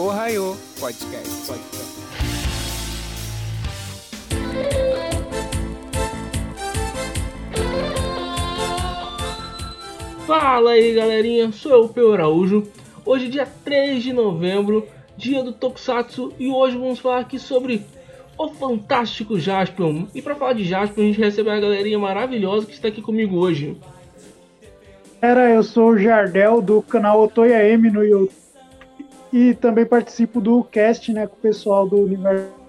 Ohio Podcast. Podcast. Fala aí galerinha, sou eu, Peu Araújo. Hoje, dia 3 de novembro, dia do Tokusatsu, e hoje vamos falar aqui sobre o fantástico Jaspion. E para falar de Jaspion, a gente recebe a galerinha maravilhosa que está aqui comigo hoje. Galera, eu sou o Jardel do canal Otoya M no YouTube e também participo do cast né, com o pessoal do Universo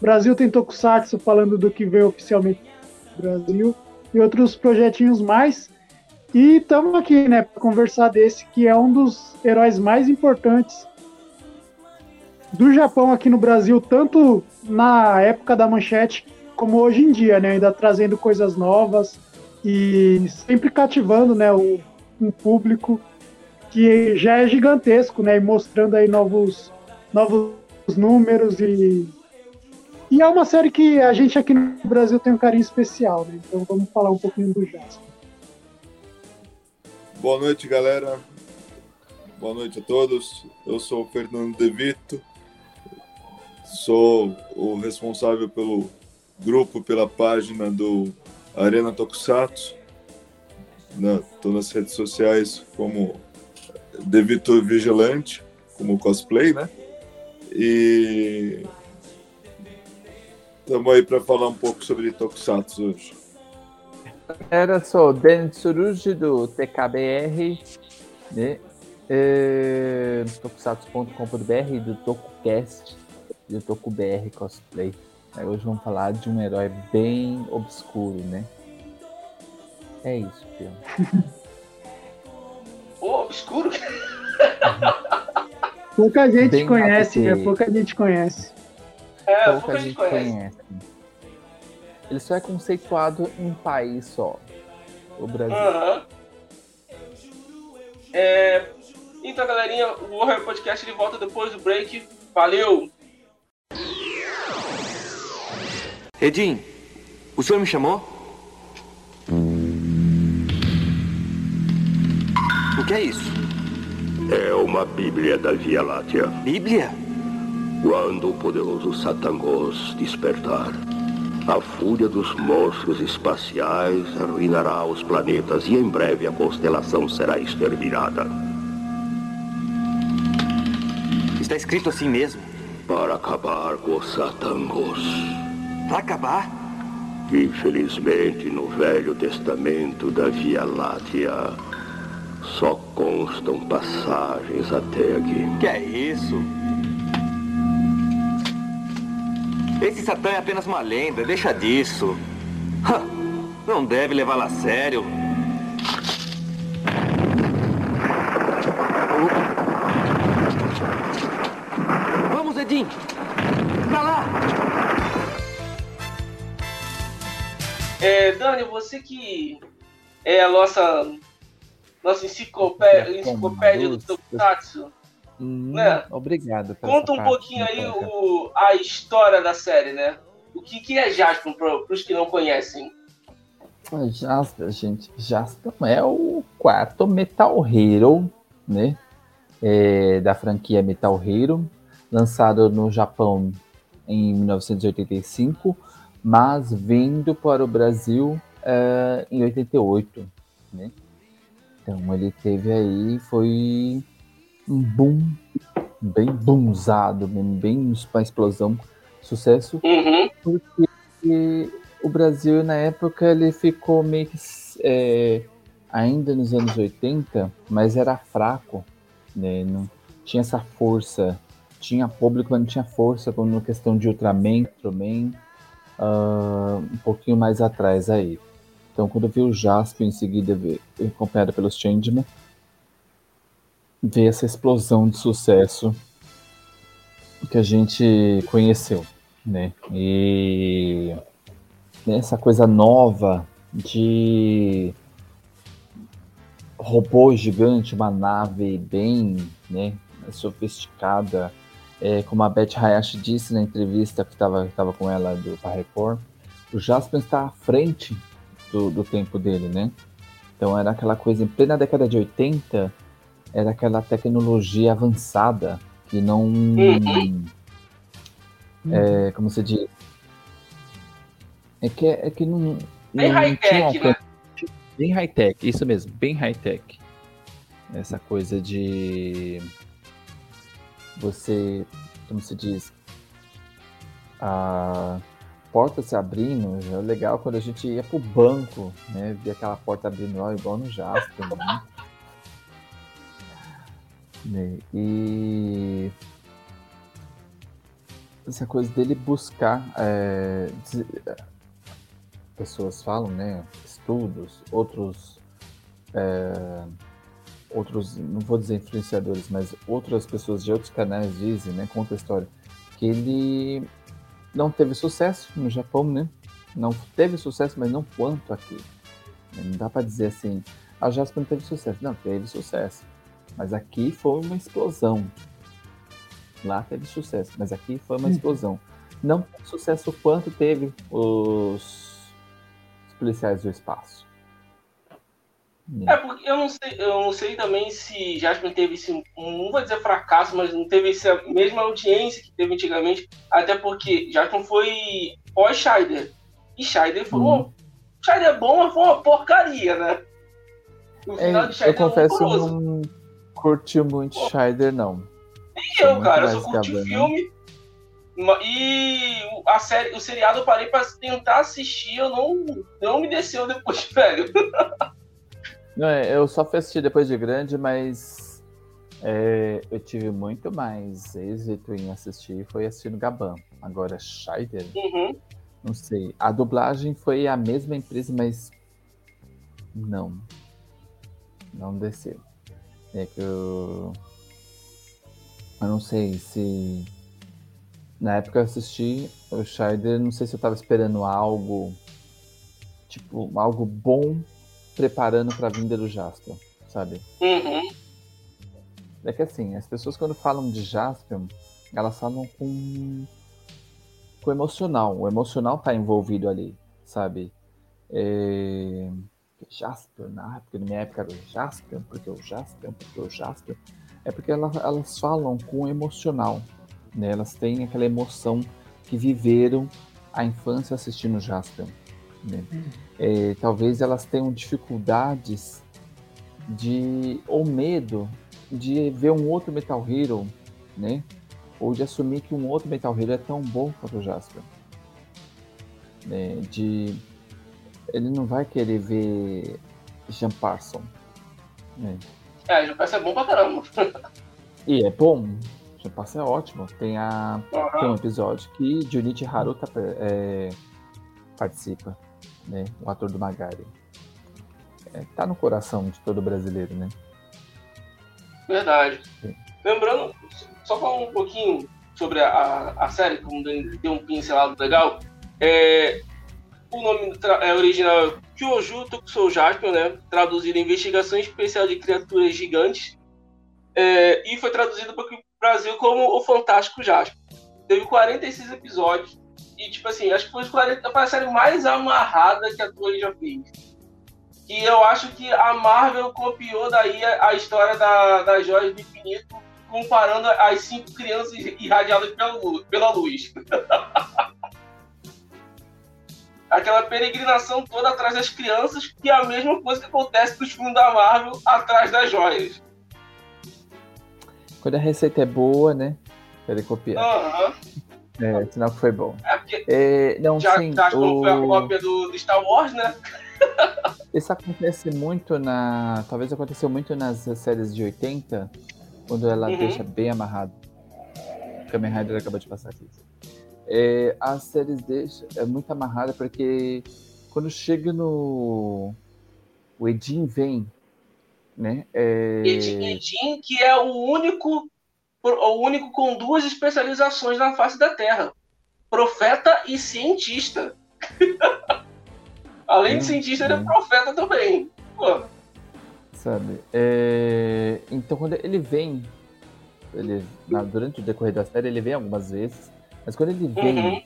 Brasil tem Tokusatsu falando do que veio oficialmente no Brasil e outros projetinhos mais. E estamos aqui né, para conversar desse que é um dos heróis mais importantes do Japão aqui no Brasil, tanto na época da manchete como hoje em dia, né? Ainda trazendo coisas novas e sempre cativando, né, o, um público que já é gigantesco, né? E mostrando aí novos, novos números e e é uma série que a gente aqui no Brasil tem um carinho especial, né? Então vamos falar um pouquinho do Jasper. Boa noite, galera. Boa noite a todos. Eu sou o Fernando De Vito, sou o responsável pelo grupo, pela página do Arena Tokusatsu. Estou nas redes sociais como De Vito Vigilante, como cosplay, né? E estamos aí para falar um pouco sobre Tokusatsu hoje. Galera, sou Denis Surugi do TKBR, né? É, tokusatsu.com.br do TokuCast do TokuBR Cosplay. Aí hoje vamos falar de um herói bem obscuro, né? É isso, Pio. Ô, obscuro? pouca gente Bem conhece, né? HT. Pouca gente conhece. É, Pouca gente conhece. Ele só é conceituado em um país só. O Brasil. Aham. É, então, galerinha, o Warrior Podcast ele volta depois do break. Valeu! Edim, o senhor me chamou? O que é isso? É uma Bíblia da Via Láctea. Bíblia? Quando o poderoso Satangos despertar, a fúria dos monstros espaciais arruinará os planetas e em breve a constelação será exterminada. Está escrito assim mesmo. Para acabar com o Satangos. Para acabar? Infelizmente, no Velho Testamento da Via Láctea, só constam passagens até aqui. Que é isso? Esse Satã é apenas uma lenda, deixa disso. Não deve levá-la a sério. Vamos, Edim! Pra lá! É, Dani, você que é a nossa, nossa enciclopédia, enciclopédia do Tokusatsu, Hum, Né? Obrigado. conta um pouquinho aí Natália. o, a história da série, né? O que, que é Jaspion para os que não conhecem? Ah, Jasper, gente. Jasper é o quarto Metal Hero, né? É, da franquia Metal Hero, lançado no Japão em 1985, mas vindo para o Brasil é, em 88, né? Então ele teve aí, foi um boom, bem boomzado, mesmo, bem uma explosão, sucesso Uhum. porque o Brasil na época ele ficou meio que é, ainda nos anos 80, mas era fraco, né? Não tinha essa força, tinha público, mas não tinha força como na questão de Ultraman, Ultraman, ah, um pouquinho mais atrás aí. Então quando vi o Jasper em seguida acompanhado pelos Changeman, veio essa explosão de sucesso que a gente conheceu, né? E essa coisa nova de robô gigante, uma nave bem né, sofisticada, é, como a Beth Hayashi disse na entrevista que estava tava com ela do pra Record, o Jasper está à frente do, do tempo dele, né? Então era aquela coisa, em plena década de 80, era aquela tecnologia avançada que não. Uhum. É, como você diz? É que, é que não. Bem high-tech, né? Bem high-tech, isso mesmo, bem high-tech. Essa coisa de. Você. Como se diz? A porta se abrindo, é legal quando a gente ia pro banco, né? Via aquela porta abrindo ó, igual no Jasper, né? Né, E essa coisa dele buscar é, pessoas falam, né? Estudos, outros é, outros, não vou dizer influenciadores, mas outras pessoas de outros canais dizem, né? Conta a história que ele não teve sucesso no Japão, né? Não teve sucesso, mas não quanto aqui. Não dá pra dizer assim, a Jasper não teve sucesso. Não, teve sucesso. Mas aqui foi uma explosão. Lá teve sucesso, mas aqui foi uma explosão. Não teve sucesso quanto teve os, os policiais do espaço. É, porque eu não sei, eu não sei também se Jasper teve esse, não vou dizer fracasso, mas não teve essa mesma audiência que teve antigamente, até porque Jasper foi pós-Scheider. E Scheider foi Uhum. uma. Scheider é bom, mas foi uma porcaria, né? O É, final de eu Scheider é confesso que horroroso. não curti muito Scheider, não. Sou eu, cara, eu só curti o né? filme. E o- a série, o seriado eu parei pra tentar assistir, eu não, não me desceu depois, velho. Não, é, eu só fui assistir depois de grande, mas é, eu tive muito mais êxito em assistir foi assistindo Gaban. Agora, Scheider, Uhum. não sei. A dublagem foi a mesma empresa, mas não. Não desceu. É que eu. Eu não sei se. Na época eu assisti o Scheider, não sei se eu tava esperando algo. Tipo, algo bom preparando pra vinda do Jasper, sabe? Uhum. É que assim, as pessoas quando falam de Jasper, elas falam com, com emocional. O emocional tá envolvido ali, sabe? É... Jasper, na época, na minha época era o Jasper, porque o Jasper, porque o Jasper. É porque elas, elas falam com emocional, né? Elas têm aquela emoção que viveram a infância assistindo Jasper. Né? É, talvez elas tenham dificuldades de ou medo de ver um outro Metal Hero, né? Ou de assumir que um outro Metal Hero é tão bom quanto o Jasper. Né? De ele não vai querer ver Jean Parson. Né? É, já parece é bom pra caramba. E é bom. Jean Parson é ótimo. Tem, a, tem um Uhum. episódio que Junichi Haruta é, participa, né? O ator do Magari. É, tá no coração de todo brasileiro, né? Verdade. Sim. Lembrando, só falar um pouquinho sobre a, a, a série, como deu um pincelado legal. É, o nome é, original é Kyoju Tokusou Jasper, né? Traduzido Investigação Especial de Criaturas Gigantes. É, e foi traduzido para o Brasil como O Fantástico Jasper. Teve 46 episódios. E, tipo assim, acho que foi, os 40, foi a série mais amarrada que a Toei já fez. E eu acho que a Marvel copiou daí a, história da, das joias do infinito, comparando as cinco crianças irradiadas pela, pela luz. Aquela peregrinação toda atrás das crianças, que é a mesma coisa que acontece nos filmes da Marvel atrás das joias. Quando a receita é boa, né? Querem copiar. Aham. É, sinal que foi bom. É porque É, não, já, sim. já como foi a o- cópia do, do Star Wars, né? Isso acontece muito na. Talvez aconteceu muito nas séries de 80, quando ela Uhum. deixa bem amarrado. Kamen Rider acabou de passar aqui. É, as séries deixam é muito amarrada porque quando chega no. O Edin vem, né? É, Edin, Edin, que é o único, o único com duas especializações na face da Terra: profeta e cientista. Além de cientista, ele é profeta também. Pô, sabe? É, então quando ele vem, ele, durante o decorrer da série ele vem algumas vezes, mas quando ele vem, Uhum.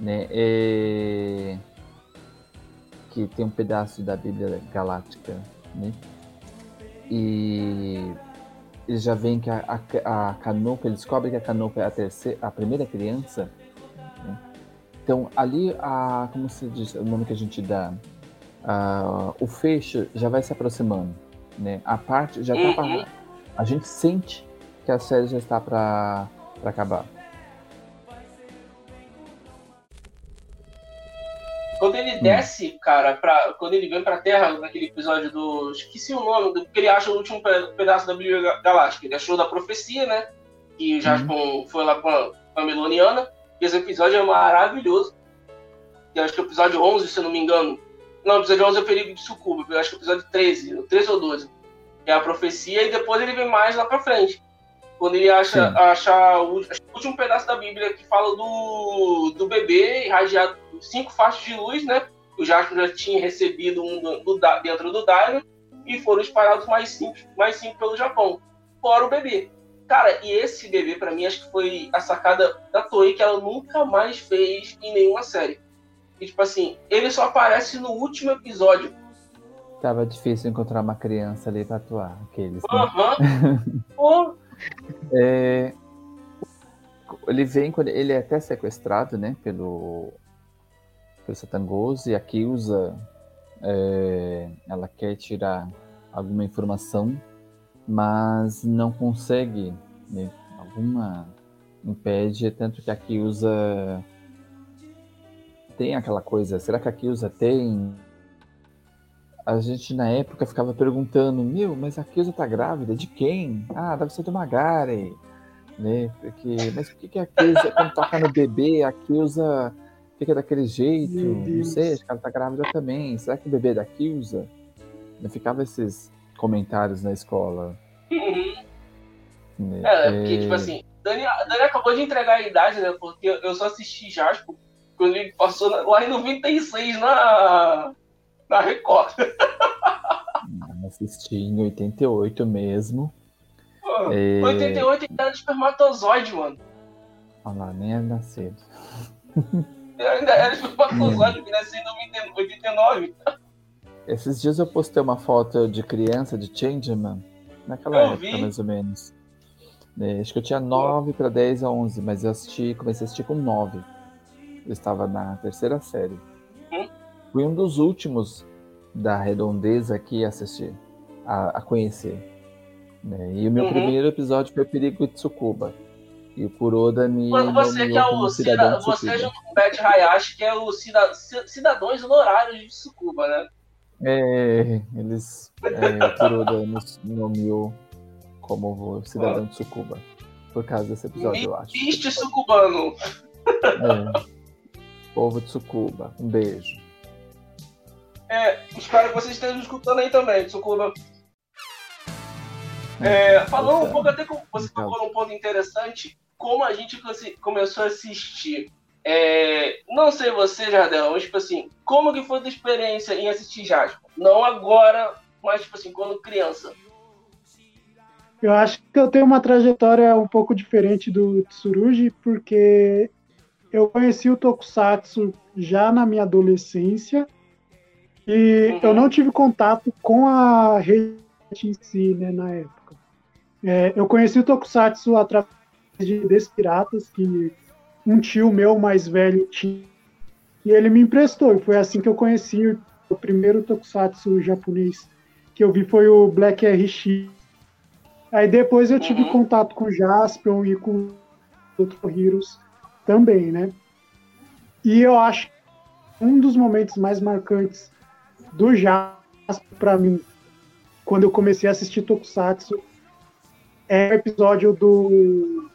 né, é, que tem um pedaço da Bíblia Galáctica, né, e ele já vem que a, a, a Canopa, ele descobre que a Canopa é a, terceira, a primeira criança. Né? Então, ali, a, como se diz, o nome que a gente dá, a, o fecho já vai se aproximando. Né? A parte já tá Uhum. pra, A gente sente que a série já está para acabar. Quando ele desce, cara, pra, quando ele vem pra Terra, naquele episódio do. Esqueci o nome, do, que ele acha o último pe- pedaço da Bíblia Ga- Galáctica. Ele achou da profecia, né? Que o Jaspion foi lá com a, com a Meloniana. E esse episódio é maravilhoso. E acho que é o episódio 11, se eu não me engano. Não, o episódio 11 é o Perigo de Sucuba. Eu acho que é o episódio 13, 13 ou 12. É a profecia e depois ele vem mais lá pra frente. Quando ele acha, Sim. acha o, o último pedaço da Bíblia que fala do, do bebê irradiado por cinco faixas de luz, né? O Jasper já tinha recebido um do, do dentro do Daimon e foram espalhados mais cinco, mais cinco pelo Japão. Fora o bebê. Cara, e esse bebê, pra mim, acho que foi a sacada da Toei que ela nunca mais fez em nenhuma série. E, tipo assim, ele só aparece no último episódio. Tava difícil encontrar uma criança ali para atuar, aqueles. né? Aham. É, ele vem ele é até sequestrado, né, pelo pelo Satangoso e a Kyusa é, ela quer tirar alguma informação, mas não consegue, né, alguma impede tanto que a Kyusa tem aquela coisa, será que a Kyusa tem a gente na época ficava perguntando, meu, mas a Kyusa tá grávida de quem? Ah, deve ser do Magari, né? Porque, mas por que, que a Kyusa, quando toca no bebê, a Kyusa fica daquele jeito? Não sei, acho que ela tá grávida também. Será que o bebê é da Kyusa? Não ficava esses comentários na escola. uhum. né? É, porque, É, tipo assim, Dani, Dani acabou de entregar a idade, né? Porque eu só assisti Jasper quando ele passou lá em 96 na, na Record. assisti em 88 mesmo. Pô, É. 88 ele era de espermatozoide, mano. Olha lá, nem é nascido. Ele ainda era espermatozoide, que nasceu em 89. Esses dias eu postei uma foto de criança de Changeman, naquela Eu época vi. mais ou menos. É, acho que eu tinha 9 para 10 a 11, mas eu assisti, comecei a assistir com 9. Eu estava na terceira série. Fui um dos últimos da redondeza que ia assistir, a, a conhecer. né? E o meu Uhum. primeiro episódio foi Perigo de Tsukuba. E o Kuroda me Quando você que é o cidadão cida, você junto com o Beth Hayashi, que é o cida, ci- cidadãos honorários de Tsukuba, né? É, eles. É, o Kuroda nos nomeou como cidadão de Tsukuba. Por causa desse episódio, eu acho. Triste sucubano. É. Povo de Tsukuba, um beijo. É, espero que vocês estejam escutando aí também, Tsukuba. É, falando um pouco até com você tocou num ponto interessante, como a gente começou a assistir. É, não sei você, Jardel, mas tipo assim, como que foi a tua experiência em assistir Jasper? Não agora, mas tipo assim, quando criança. Eu acho que eu tenho uma trajetória um pouco diferente do Tsurugi, porque eu conheci o Tokusatsu já na minha adolescência e Uhum. eu não tive contato com a rede em si, né, na época. É, eu conheci o Tokusatsu através de Despiratas, que um tio meu mais velho tinha, e ele me emprestou, e foi assim que eu conheci o, o primeiro Tokusatsu japonês que eu vi foi o Black RX. Aí depois eu tive Uhum. contato com o Jaspion e com outros Heroes também, né? E eu acho que um dos momentos mais marcantes do Jaspion para mim, quando eu comecei a assistir Tokusatsu, é o episódio do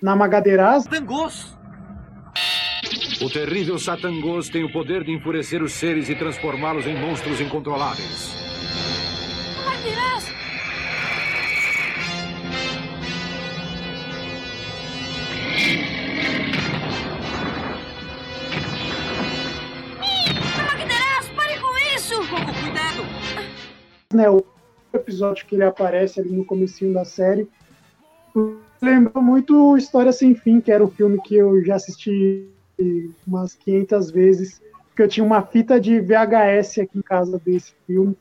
Namagaderas, O terrível Satangos tem o poder de enfurecer os seres e transformá-los em monstros incontroláveis. Né, o episódio que ele aparece ali no comecinho da série, lembrou muito História Sem Fim, que era um filme que eu já assisti umas 500 vezes, porque eu tinha uma fita de VHS aqui em casa desse filme.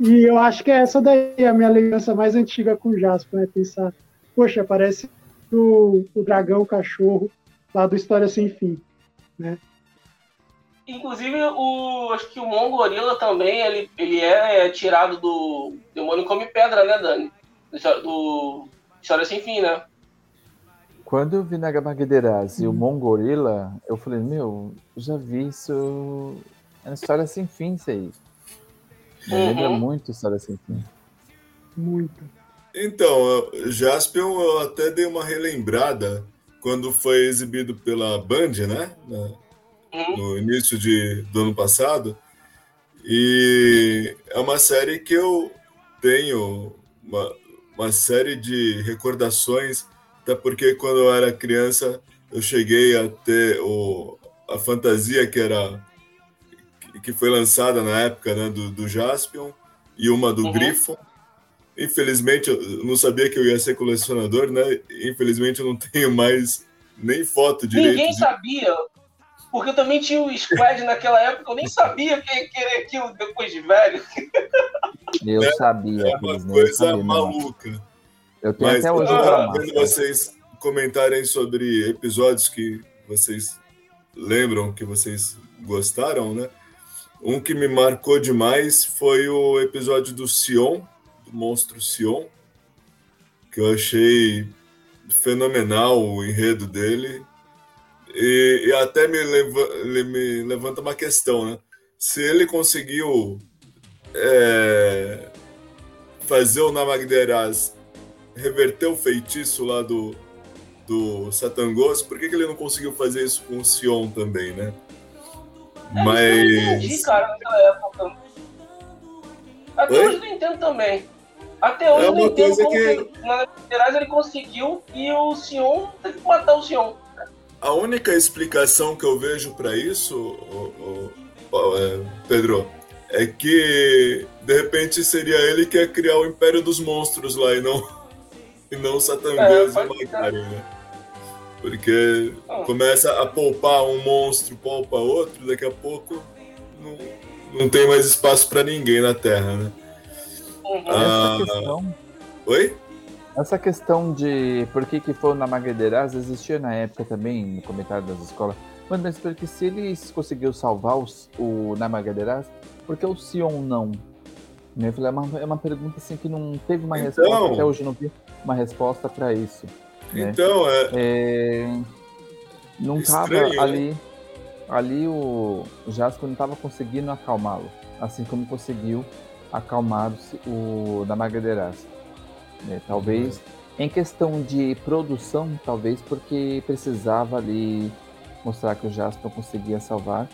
E eu acho que é essa daí a minha lembrança mais antiga com o Jasper, né? Pensar, poxa, parece o, o dragão o cachorro lá do História Sem Fim, né? Inclusive, o, acho que o Mongorila também, ele, ele é tirado do Demônio Come Pedra, né, Dani? Do, do História Sem Fim, né? Quando eu vi Naga Magderaz e o Mongorila, eu falei, meu, já vi isso. É uma história sem fim, isso aí. Me Uhum. lembra muito história sem fim. Muito. Então, Jaspion eu até dei uma relembrada quando foi exibido pela Band, né? Na- Uhum. no início de, do ano passado. E é uma série que eu tenho uma, uma série de recordações, até porque quando eu era criança eu cheguei a ter o, a fantasia que era que- foi lançada na época né, do, do Jaspion e uma do Uhum. Griffon. Infelizmente, eu não sabia que eu ia ser colecionador, né? Infelizmente, eu não tenho mais nem foto direito. Ninguém de- sabia. Porque eu também tinha o Squad naquela época, eu nem sabia que ia querer aquilo depois de velho. Eu É, sabia É que uma coisa não. maluca. Eu tenho Mas até hoje o ah, vendo vocês comentarem sobre episódios que vocês lembram, que vocês gostaram, né? Um que me marcou demais foi o episódio do Sion, do monstro Sion, que eu achei fenomenal o enredo dele. E, e até me, leva- me levanta uma questão, né? Se ele conseguiu é, fazer o Namagderaz reverter o feitiço lá do, do Satangos, por que, que ele não conseguiu fazer isso com o Sion também, né? Eu não entendi, Mas. cara, naquela época. Até Oi? hoje eu não entendo também. Até hoje É eu não entendo como que- que na Gerais ele conseguiu e o Sion teve que matar o Sion. A única explicação que eu vejo para isso, ô- ô- ô, é, Pedro, é que de repente seria ele que ia criar o Império dos Monstros lá e não, e não o É, e o. Maikari, né? Porque Ah. começa a poupar um monstro, poupa outro, daqui a pouco não, não tem mais espaço para ninguém na Terra, né? Uhum. Ah. Essa questão, Oi? Essa questão de por que, que foi na Magderaz existia na época também, no comentário das escolas. Mas mas porque se ele conseguiu salvar os- o Namagaderaz, por que o Sion não? Eu falei, É uma, é uma pergunta assim que não teve uma Então- resposta, até hoje não vi uma resposta para isso. né? Então, é, É, não tava Estranho, né? ali. Ali o Jasper não tava conseguindo acalmá-lo. Assim como conseguiu acalmar o da Magaderaz. Né? Talvez em questão de produção, talvez porque precisava ali mostrar que o Jasper conseguia salvar.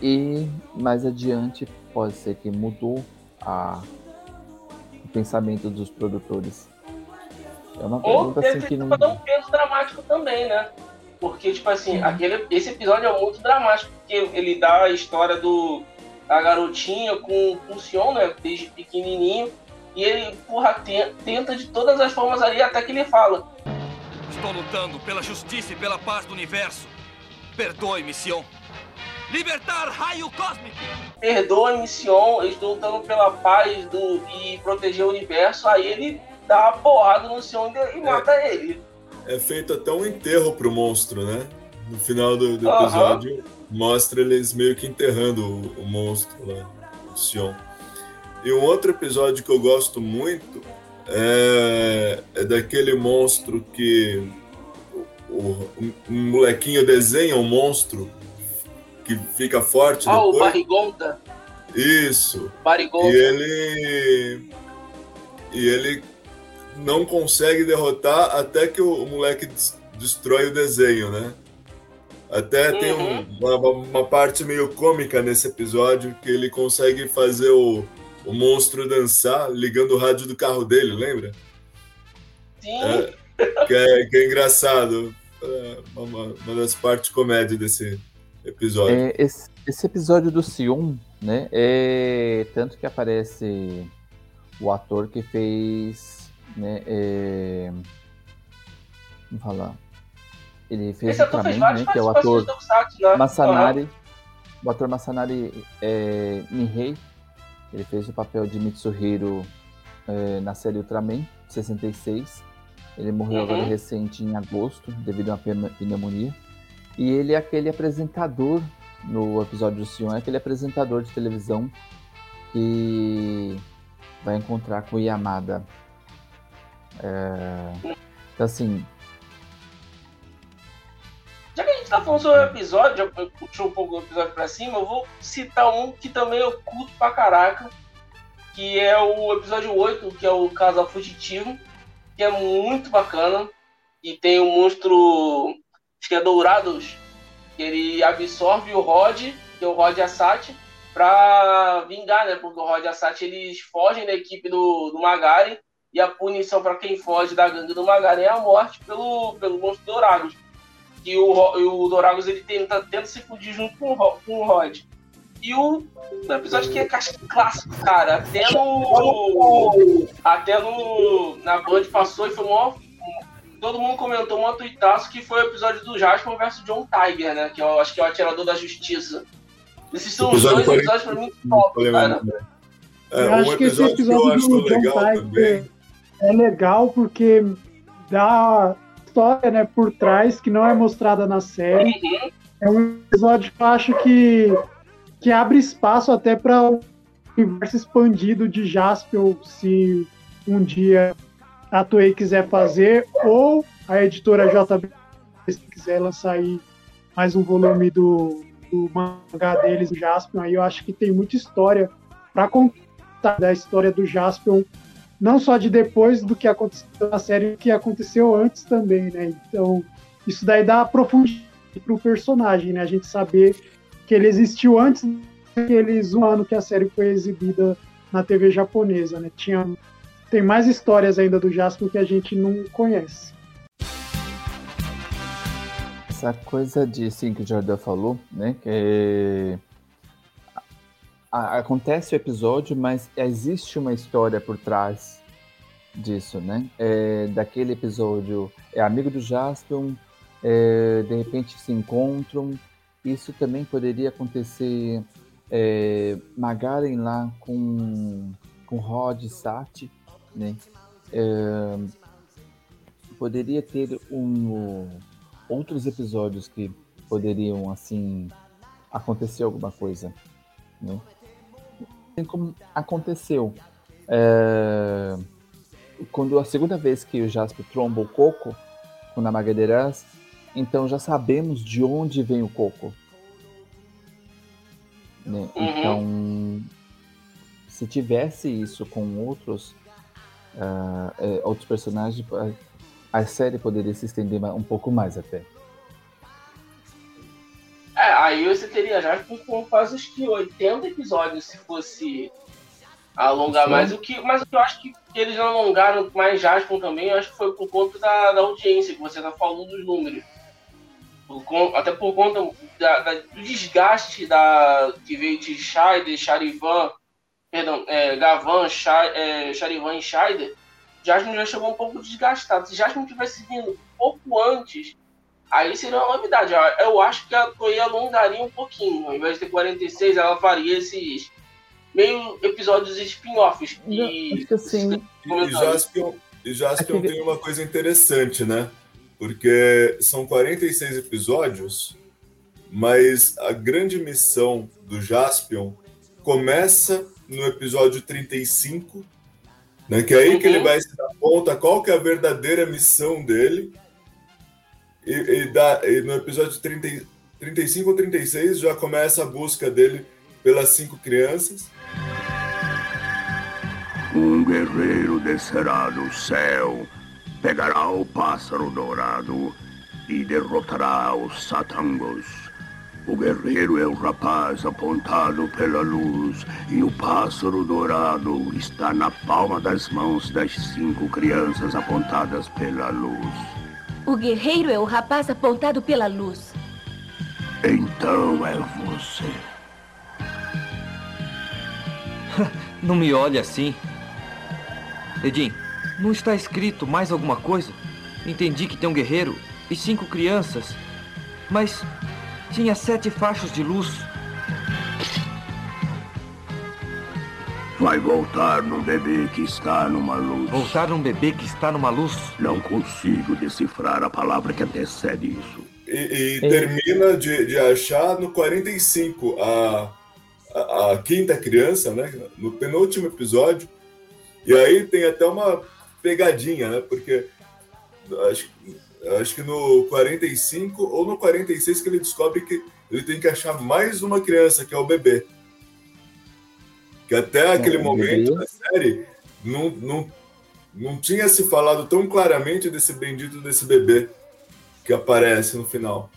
E mais adiante pode ser que mudou a, o pensamento dos produtores. É uma Ou pergunta assim que não. dar um peso dramático também, né? Porque, tipo assim, aquele, esse episódio é muito dramático, porque ele dá a história do da garotinha com, com o Sion, né? Desde pequenininho. E ele, porra, te- tenta de todas as formas ali, até que ele fala. Estou lutando pela justiça e pela paz do universo. Perdoe-me, Sion. Libertar raio cósmico! Perdoa-me, Sion, eu estou lutando pela paz do, e proteger o universo. Aí ele dá uma porrada no Sion e mata ele. é feito até um enterro pro monstro, né? No final do, do episódio, mostra eles meio que enterrando o, o monstro lá, o Sion. E um outro episódio que eu gosto muito é, é daquele monstro que o, o- um, molequinho desenha um monstro que fica forte Ah, o depois. Barigonda. Isso. E Barigonda. ele. E ele não consegue derrotar até que o, o moleque des- destrói o desenho, né? Até tem um- uma, uma parte meio cômica nesse episódio que ele consegue fazer o, o monstro dançar ligando o rádio do carro dele, lembra? Sim. É, que, é, que é engraçado. É uma, uma das partes comédia desse episódio. É, esse, esse episódio do Sion, né? É tanto que aparece o ator que fez, né? É, vamos falar. Ele fez Esse ator Ultraman, fez né? Que é o ator né? Masanari. O ator Masanari é, Nihei. Ele fez o papel de Mitsuhiro é, na série Ultraman, 66. Ele morreu Uhum. agora recente em agosto, devido a uma pneu- pneumonia. E ele é aquele apresentador, no episódio do Sion, é aquele apresentador de televisão que vai encontrar com o Yamada. É, Então, assim, gente tá falando sobre o episódio, já puxou um pouco o episódio pra cima, eu vou citar um que também eu curto pra caraca, que é o episódio 8, que é o Casal Fugitivo, que é muito bacana. E tem o monstro, acho que é Dourados, que ele absorve o Rod, que é o Rod Assat, pra vingar, né? Porque o Rod a Sati eles fogem da equipe do, do Magaren e a punição para quem foge da gangue do Magaren é a morte pelo, pelo monstro Doragos. E o, e o Doragos ele tenta, tenta se fugir junto com o, com o Rod. E o, o episódio que é caixa clássico, cara. Até no. Até no. Na Band passou e foi mó. Todo mundo comentou um tuitaço que foi o episódio do Jasper versus John Tiger, né? Que eu acho que é o atirador da justiça. Esses são os dois 40. episódios pra mim top, cara. É, eu um acho que esse episódio do John Tiger também. é legal porque dá história né, por trás que não é mostrada na série. Uhum. É um episódio que eu acho que, que abre espaço até para o universo expandido de Jaspion, se um dia a Toei quiser fazer, ou a editora JB se quiser lançar aí mais um volume do, do mangá deles, o Jaspion, aí eu acho que tem muita história para contar da história do Jaspion, não só de depois do que aconteceu na série, o que aconteceu antes também, né? Então, isso daí dá profundidade pro personagem, né? A gente saber que ele existiu antes daqueles um ano que a série foi exibida na TV japonesa, né? Tinha, tem mais histórias ainda do Jasper que a gente não conhece. essa coisa de assim que o Jardel falou, né? Que a- acontece o episódio, mas existe uma história por trás disso, né? É, daquele episódio é amigo do Jaspion, é, de repente se encontram. Isso também poderia acontecer é, Magaren lá com com Rod e Sati, né? É, poderia ter um outros episódios que poderiam assim acontecer alguma coisa, né? Tem como aconteceu é, quando a segunda vez que o Jasper tromba o Coco com a Magadeiras, então já sabemos de onde vem o Coco. Né? Uhum. Então, se tivesse isso com outros é, outros personagens, a- série poderia se estender um pouco mais até. É, aí você teria já com, quase acho que 80 episódios se fosse alongar Sim. mais. O que, mas o que eu acho que eles não alongaram mais Jaspion também, eu acho que foi por conta da, da audiência, que você tá falando dos números. Por até por conta da- da- do desgaste da, que veio de Scheider, Charivan, perdão, é, Gavan, Chai- é, Charivan e Scheider, Jasmine já chegou um pouco desgastado. Se Jasmine tivesse vindo um pouco antes, aí seria uma novidade. Eu- acho que a Toei alongaria um pouquinho. Ao invés de ter 46, ela faria esses meio episódios spin-offs. Acho que assim, E Jaspion, e Jaspion tem uma coisa interessante, né? Porque são 46 episódios, mas a grande missão do Jaspion começa no episódio 35, né? Que é aí que Uhum. ele vai se dar conta qual que é a verdadeira missão dele. E, e dá- e no episódio 30, 35 ou 36 já começa a busca dele pelas cinco crianças. Um guerreiro descerá do céu, pegará o pássaro dourado e derrotará os satangos. O guerreiro é o rapaz apontado pela luz, e o pássaro dourado está na palma das mãos das cinco crianças apontadas pela luz. O guerreiro é o rapaz apontado pela luz. Então é você. Não me olhe assim. Edin, não está escrito mais alguma coisa? Entendi que tem um guerreiro e cinco crianças. Mas tinha sete fachos de luz. Vai voltar num bebê que está numa luz. Voltar num bebê que está numa luz? Não consigo decifrar a palavra que antecede isso. E, e termina de, de achar no 45 a, a, a quinta criança, né? No penúltimo episódio. E aí tem até uma pegadinha, né? Porque acho, acho que no 45 ou no 46 que ele descobre que ele tem que achar mais uma criança, que é o bebê. Que até aquele É, momento da série não, não, não tinha se falado tão claramente desse bendito desse bebê que aparece no final.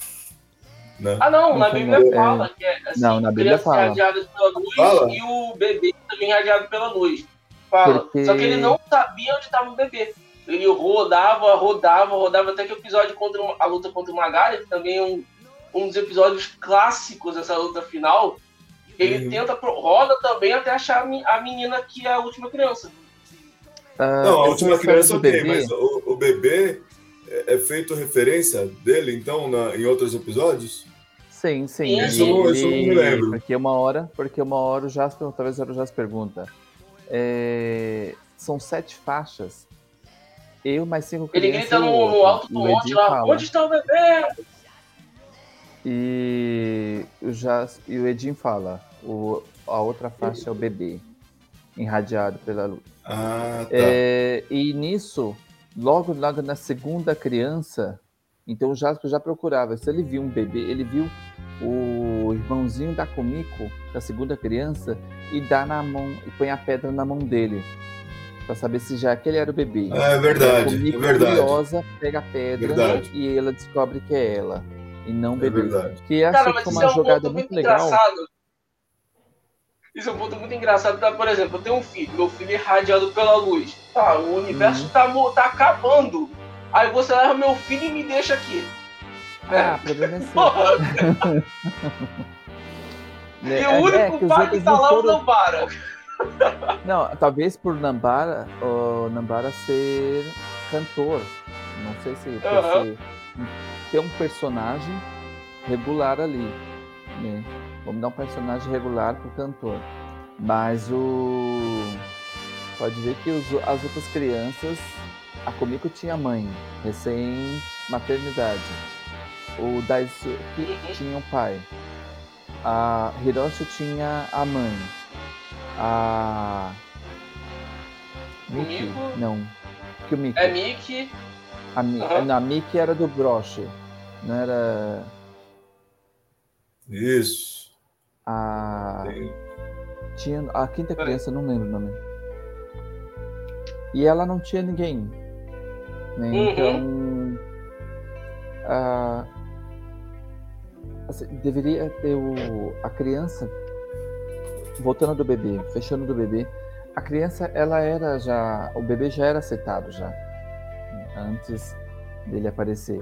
Né? Ah, não, na Bíblia foi, fala é. que é assim, Não, na Bíblia crianças fala. pela luz Fala? e o bebê também radiado pela luz. Fala. Porque- Só que ele não sabia onde estava o bebê. Ele rodava, rodava, rodava, até que o episódio contra uma- a luta contra o Magalha, que também é um, um dos episódios clássicos dessa luta final, ele Uhum. tenta, roda também até achar a me- a menina que é a última criança. Ah, Não, a última criança ok, mas o, o bebê é, é feito referência dele, então, na- em outros episódios? Sim, sim. Isso ele- eu não- isso eu não me lembro. Porque uma hora, porque uma hora o Jasper, talvez era o Jasper pergunta. É, são sete faixas. Eu mais cinco Ele crianças. grita e o no, no alto do monte lá, onde está o bebê? E o, Jas, e o Edin fala. O, a outra faixa é o bebê. Irradiado pela luz. Ah, tá. É, e nisso, logo, logo na segunda criança, então o Jasper já procurava. Se ele viu um bebê, ele viu o irmãozinho da Kumiko, da segunda criança, e dá na mão, e põe a pedra na mão dele. Pra saber se já aquele era o bebê. Ah, é verdade, A Kumiko, é verdade. curiosa, pega a pedra Verdade. e ela descobre que é ela. E não É bebê. verdade. Que acho Cara, foi isso uma é um jogada ponto muito muito legal. engraçado. Isso é um ponto muito engraçado. Tá? Por exemplo, eu tenho um filho, meu filho é irradiado pela luz. Tá, o universo Uhum. tá, tá acabando. Aí você leva meu filho e me deixa aqui. Ah, o problema é seu. E é- o é único os pai que tá lá é o foram- Nambara. Não, talvez por Nambara, o Nambara ser cantor. Não sei se Aham. ser, ter um personagem regular ali. Né? Vamos dar um personagem regular pro cantor. Mas o. Pode ver que os- as outras crianças. A Komiko tinha mãe, recém-maternidade. O Daisuke Uhum. tinha um pai. A Hiroshi tinha a mãe. A. Miki? Não. Que o Miki. É Mickey. A, Mi... Não, a Miki era do broche. Não era. Isso. A. Tem- Tinha a quinta Peraí. criança, não lembro o nome. E ela não tinha ninguém. Né? Uhum. Então. a- assim, deveria ter o, a criança. Voltando do bebê, fechando do bebê. A criança, ela era já. O bebê já era aceitado já. Antes dele aparecer.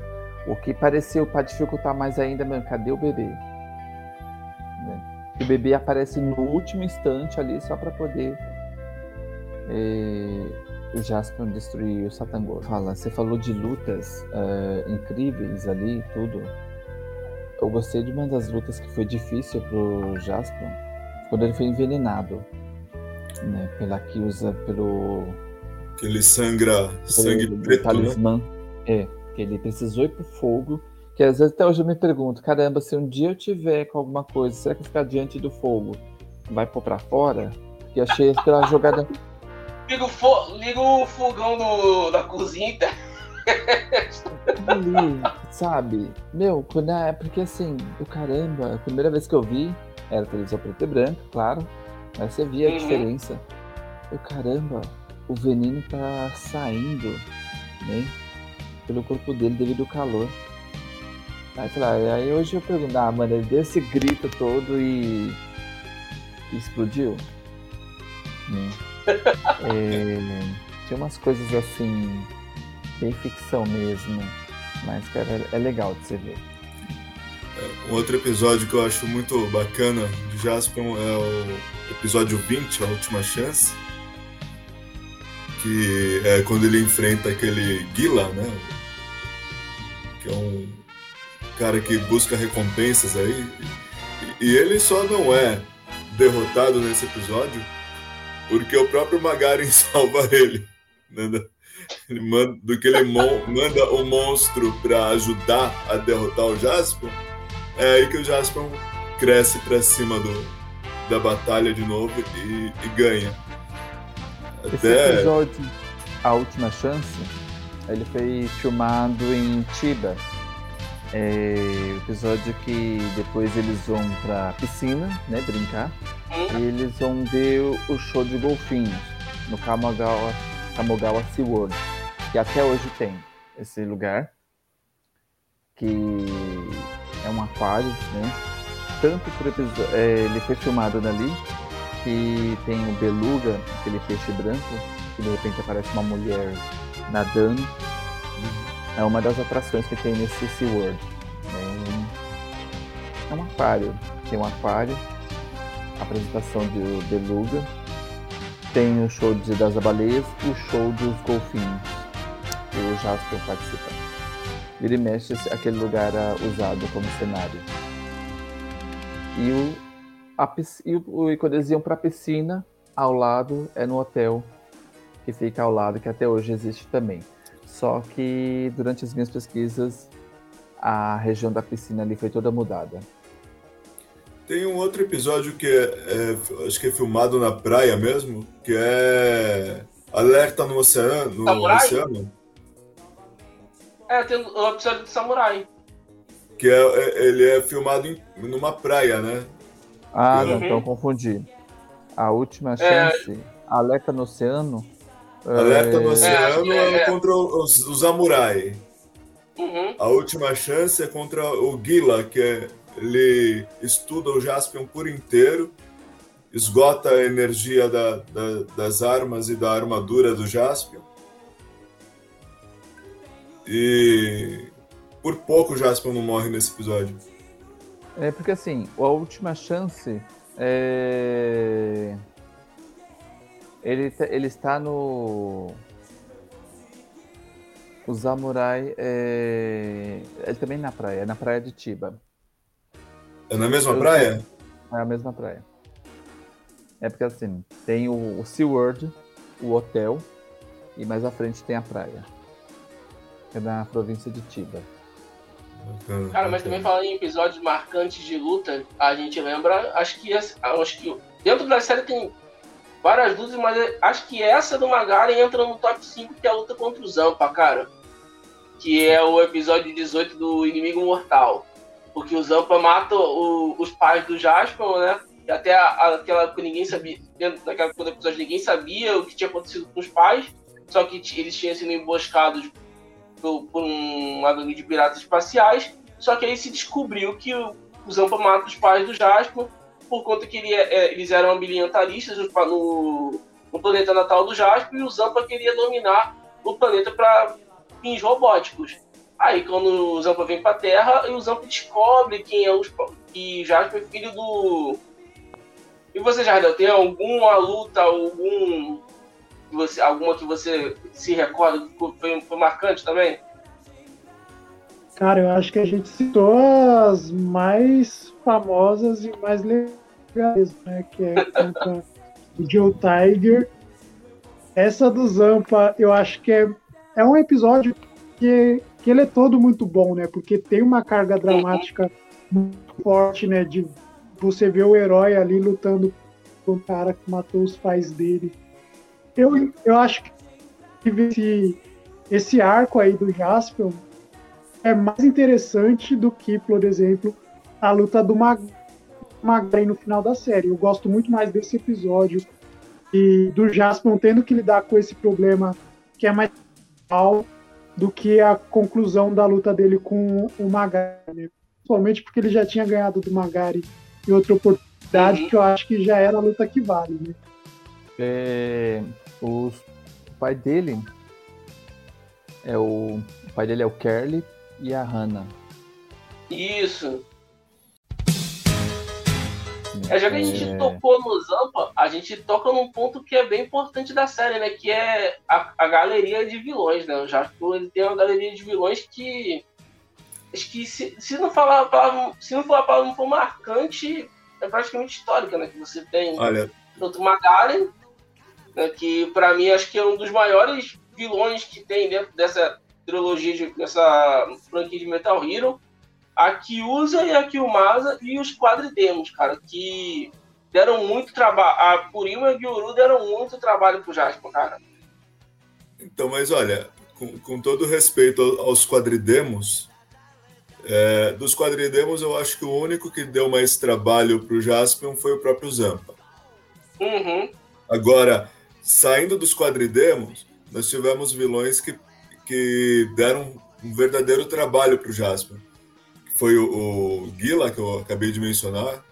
O que pareceu para dificultar mais ainda, meu, cadê o bebê? Né? O bebê aparece no último instante ali só para poder eh, o Jasper destruir o Satangor. Fala, você falou de lutas eh, incríveis ali, tudo. Eu gostei de uma das lutas que foi difícil pro Jasper, quando ele foi envenenado, né, pela que usa pelo Que ele sangra sangue pelo preto, né? talismã. É, que ele precisou ir pro fogo. Que às vezes até hoje eu me pergunto, caramba, se um dia eu tiver com alguma coisa, será que ficar diante do fogo vai pôr pra fora? Que achei aquela jogada. Liga o, fo- liga o fogão do- da cozinha. ali, sabe? Meu, quando é porque assim, o caramba, a primeira vez que eu vi era televisão preto e branco, claro, mas você via a Uhum. diferença. O caramba, o veneno tá saindo, né? Pelo corpo dele devido ao calor. Aí, sei lá, aí hoje eu pergunto, ah, mano, ele deu esse grito todo e, e explodiu. Né? É, tinha umas coisas assim, bem ficção mesmo. Mas, cara, é legal de você ver. Um outro episódio que eu acho muito bacana de Jasper é o episódio 20, A Última Chance. Que é quando ele enfrenta aquele Gila, né? Que é um cara que busca recompensas aí. E ele só não é derrotado nesse episódio porque o próprio Magaren salva ele. Né? Ele manda, do que ele manda o monstro para ajudar a derrotar o Jaspion. É aí que o Jaspion cresce para cima do, da batalha de novo e, e ganha. Até... Esse episódio, A Última Chance, ele foi filmado em Chiba. É o episódio que depois eles vão pra piscina, né, brincar. E eles vão ver o show de golfinhos no Kamogawa, Kamogawa SeaWorld, que até hoje tem esse lugar, que é um aquário, né? Tanto por episódio, é, ele foi filmado ali, que tem o beluga, aquele peixe branco, que de repente aparece uma mulher nadando. É uma das atrações que tem nesse SeaWorld. Né? É um aquário. Tem um aquário, apresentação do beluga, tem o show de, das baleias e o show dos golfinhos. E o Jasper participa. Ele mexe aquele lugar usado como cenário. E o a, e, o, para a piscina, ao lado é no hotel que fica ao lado, que até hoje existe também. Só que durante as minhas pesquisas, a região da piscina ali foi toda mudada. Tem um outro episódio que é, é, acho que é filmado na praia mesmo, que é Alerta no Oceano. No oceano. É, tem o episódio do Samurai. Que é, é ele é filmado em, numa praia, né? Ah, não, então confundi. A última é. chance, é... Alerta no Oceano. Alerta é... no Oceano é, é, contra os, os Samurai. Uhum. A última chance é contra o Gila, que é, ele estuda o Jaspion por inteiro, esgota a energia da, da, das armas e da armadura do Jaspion. E por pouco o Jaspion não morre nesse episódio. É porque assim, a última chance é... ele, tá, ele está no. O Samurai é... Ele também na praia, é na praia de Tiba. É na mesma Eu praia? É a mesma praia. É porque assim, tem o, o SeaWorld, o hotel, e mais à frente tem a praia. É na província de Tiba. Cara, mas também falando em episódios marcantes de luta, a gente lembra, acho que acho que dentro da série tem várias lutas, mas acho que essa do Magari entra no top 5 que é a luta contra o Zampa, cara. Que é o episódio 18 do Inimigo Mortal. Porque o Zampa mata o, os pais do Jasper, né? E até a, aquela época ninguém sabia, dentro daquela episódio ninguém sabia o que tinha acontecido com os pais, só que eles tinham sido emboscados por, por uma gangue de piratas espaciais. Só que aí se descobriu que o, o Zampa mata os pais do Jasper por conta que ele, é, eles eram ambientalistas no, no, planeta natal do Jasper e o Zampa queria dominar o planeta para fins robóticos. Aí quando o Zampa vem para a Terra, e o Zampa descobre quem é os que Jasper é filho do e você, Jardel, tem alguma luta, algum você, alguma que você se recorda que foi, foi marcante também? Cara, eu acho que a gente citou as mais famosas e mais legais, né? Que é contra o Joe Tiger. Essa do Zampa, eu acho que é, é um episódio que, que ele é todo muito bom, né? Porque tem uma carga dramática muito forte, né? De você ver o herói ali lutando com o cara que matou os pais dele eu, eu acho que esse, esse arco aí do Jaspion é mais interessante do que, por exemplo, a luta do Mag Magaren no final da série. Eu gosto muito mais desse episódio e do Jaspion tendo que lidar com esse problema que é mais real do que a conclusão da luta dele com o Magari, né? Principalmente porque ele já tinha ganhado do Magari em outra oportunidade, uhum. que eu acho que já era a luta que vale, né? É, os, o pai dele é o, o pai dele é o Kerly e a Hannah. Isso. É, já que a gente é... tocou no Zampa, a gente toca num ponto que é bem importante da série, né? Que é a, a galeria de vilões, né? O Jasper ele tem uma galeria de vilões que. Acho que se, se não falar a palavra, se não for a palavra não for marcante, é praticamente histórica, né? Que você tem Olha. tanto Magaren né, que para mim acho que é um dos maiores vilões que tem dentro dessa trilogia, de, dessa franquia de Metal Hero. A Kyuza e a Kyumasa e os Quadridemos, cara, que deram muito trabalho. A Kurima e a Gyuru deram muito trabalho pro Jasper, cara. Então, mas olha, com, com todo respeito aos quadridemos, é, dos quadridemos eu acho que o único que deu mais trabalho pro Jaspion foi o próprio Zampa. Uhum. Agora, saindo dos quadridemos, nós tivemos vilões que, que deram um verdadeiro trabalho pro Jaspion. Foi o, o Gila, que eu acabei de mencionar,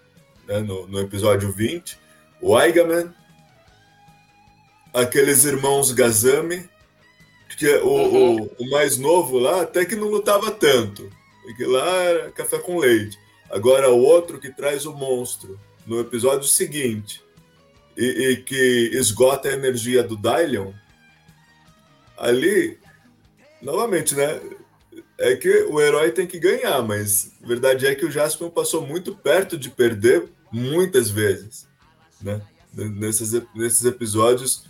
né, no, no, episódio 20, o Aigaman, aqueles irmãos Gazami, que o, uhum. o, o, mais novo lá até que não lutava tanto, porque lá era café com leite. Agora o outro que traz o monstro no episódio seguinte e, e que esgota a energia do Dylion, ali, novamente, né? É que o herói tem que ganhar, mas a verdade é que o Jaspion passou muito perto de perder muitas vezes, né? Nesses, nesses episódios,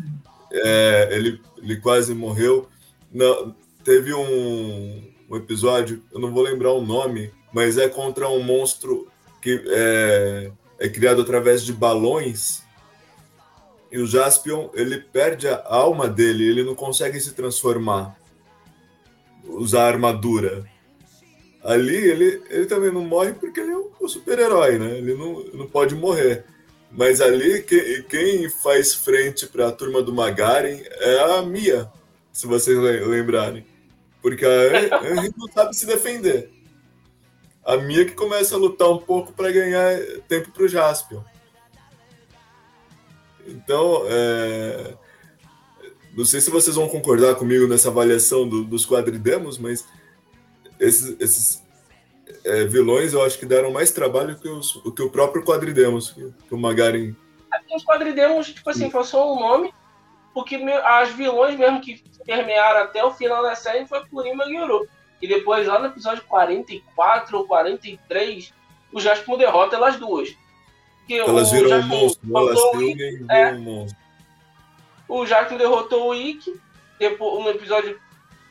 é, ele, ele quase morreu. Não, teve um, um, episódio, eu não vou lembrar o nome, mas é contra um monstro que é, é criado através de balões. E o Jaspion, ele perde a alma dele, ele não consegue se transformar, usar armadura ali ele, ele também não morre porque ele é um super-herói, né? Ele não, não pode morrer. Mas ali, que, quem faz frente para a turma do Magaren é a Mia, se vocês lembrarem. Porque a Henry não sabe se defender. A Mia que começa a lutar um pouco para ganhar tempo para o Jaspion. Então, é... não sei se vocês vão concordar comigo nessa avaliação do, dos quadridemos, mas esses, esses é, vilões eu acho que deram mais trabalho que, os, que o próprio Quadridemos, que, que o Magarin. Os Quadridemos, tipo assim, foi só um nome, porque as vilões mesmo que permearam até o final da série foi Kurima e Gyuru. E depois, lá no episódio 44 ou 43, o Jasper derrota elas duas. Que elas viram um monstro, elas é, um monstro. O Jasper derrotou o Ikki, depois, no episódio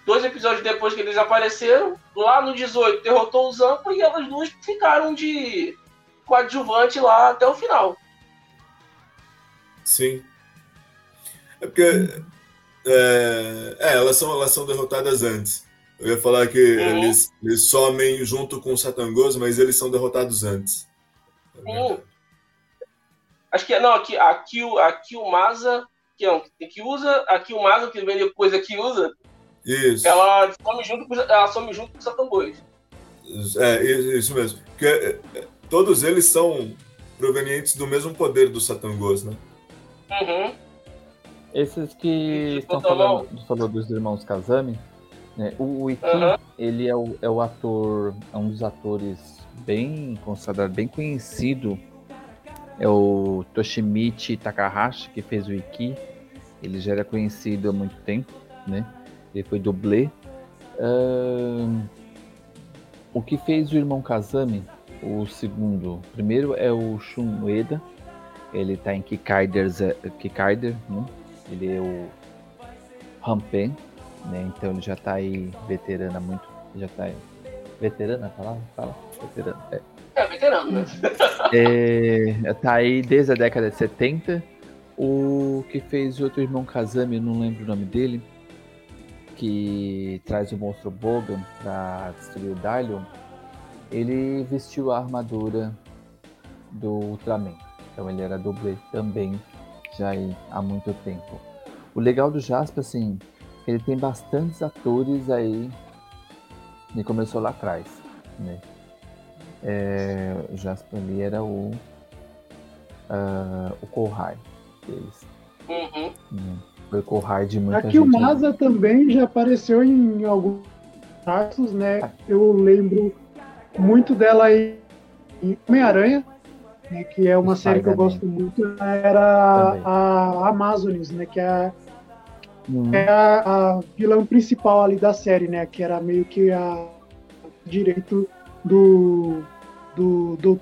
dois episódios depois que eles apareceram, lá no 18 derrotou o Zampa e elas duas ficaram de coadjuvante lá até o final. Sim. É porque. É, é, elas, são, elas são derrotadas antes. Eu ia falar que uhum. eles, eles somem junto com o Satangos, mas eles são derrotados antes. Sim. Acho que não, aqui, aqui, aqui o Masa, que, não, que usa, aqui o Masa, que vem depois aqui usa, isso. Ela some junto com, ela some junto com os Satangos. É, isso mesmo. Porque é, é, todos eles são provenientes do mesmo poder dos Satangos, né? Uhum. Esses que estão falando, falou dos irmãos Kazami, né? o, o Iki, uhum. ele é o, é o ator, é um dos atores bem considerado, bem conhecido. É o Toshimichi Takahashi, que fez o Iki. Ele já era conhecido há muito tempo, né? Ele foi dublê. Uh, o que fez o irmão Kazami, o segundo, primeiro é o Shun Ueda. Ele tá em Kikaider, Kikaider né? Ele é o Rampen, né? Então ele já tá aí veterana muito, já tá aí. Veterana, fala, fala, veterana. É. é veterano, né? é, tá aí desde a década de 70. O que fez o outro irmão Kazami, não lembro o nome dele que traz o monstro Bogan para destruir o Dylion, ele vestiu a armadura do Ultraman. Então ele era dublê também já há muito tempo. O legal do Jasper, assim, ele tem bastantes atores aí. Ele começou lá atrás, né? É, o Jasper ali era o uh, o Kohai deles. Uhum. Né? Foi com de muita Aqui gente. o Maza também já apareceu em alguns casos, né? Eu lembro muito dela aí em Homem-Aranha, né, que é uma série que eu gosto muito, era também. a Amazones, né? Que é, uhum. é a, a, vilã principal ali da série, né? Que era meio que a direito do do, do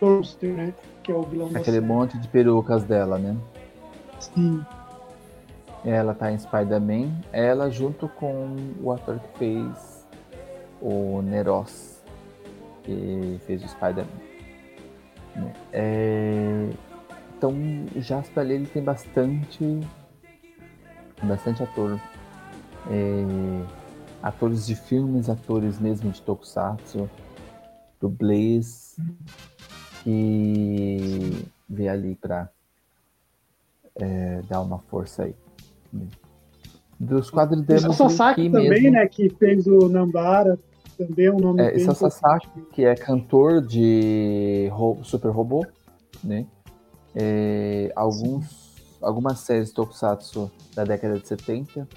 Monster, né? Que é o vilão Aquele monte de perucas dela, né? Sim. Ela tá em Spider-Man. Ela junto com o ator que fez o Neros, que fez o Spider-Man. É, Então, Jasper ali, ele tem bastante, bastante ator. É, atores de filmes, atores mesmo de Tokusatsu, dublês, que vê ali pra é, dar uma força aí. Dos quadros O demos Sasaki também, mesmo, né? Que fez o Nambara. Também é um nome É, bem esse é o Sasaki, que é cantor de Super Robô, né? É, alguns, algumas séries Tokusatsu da década de 70.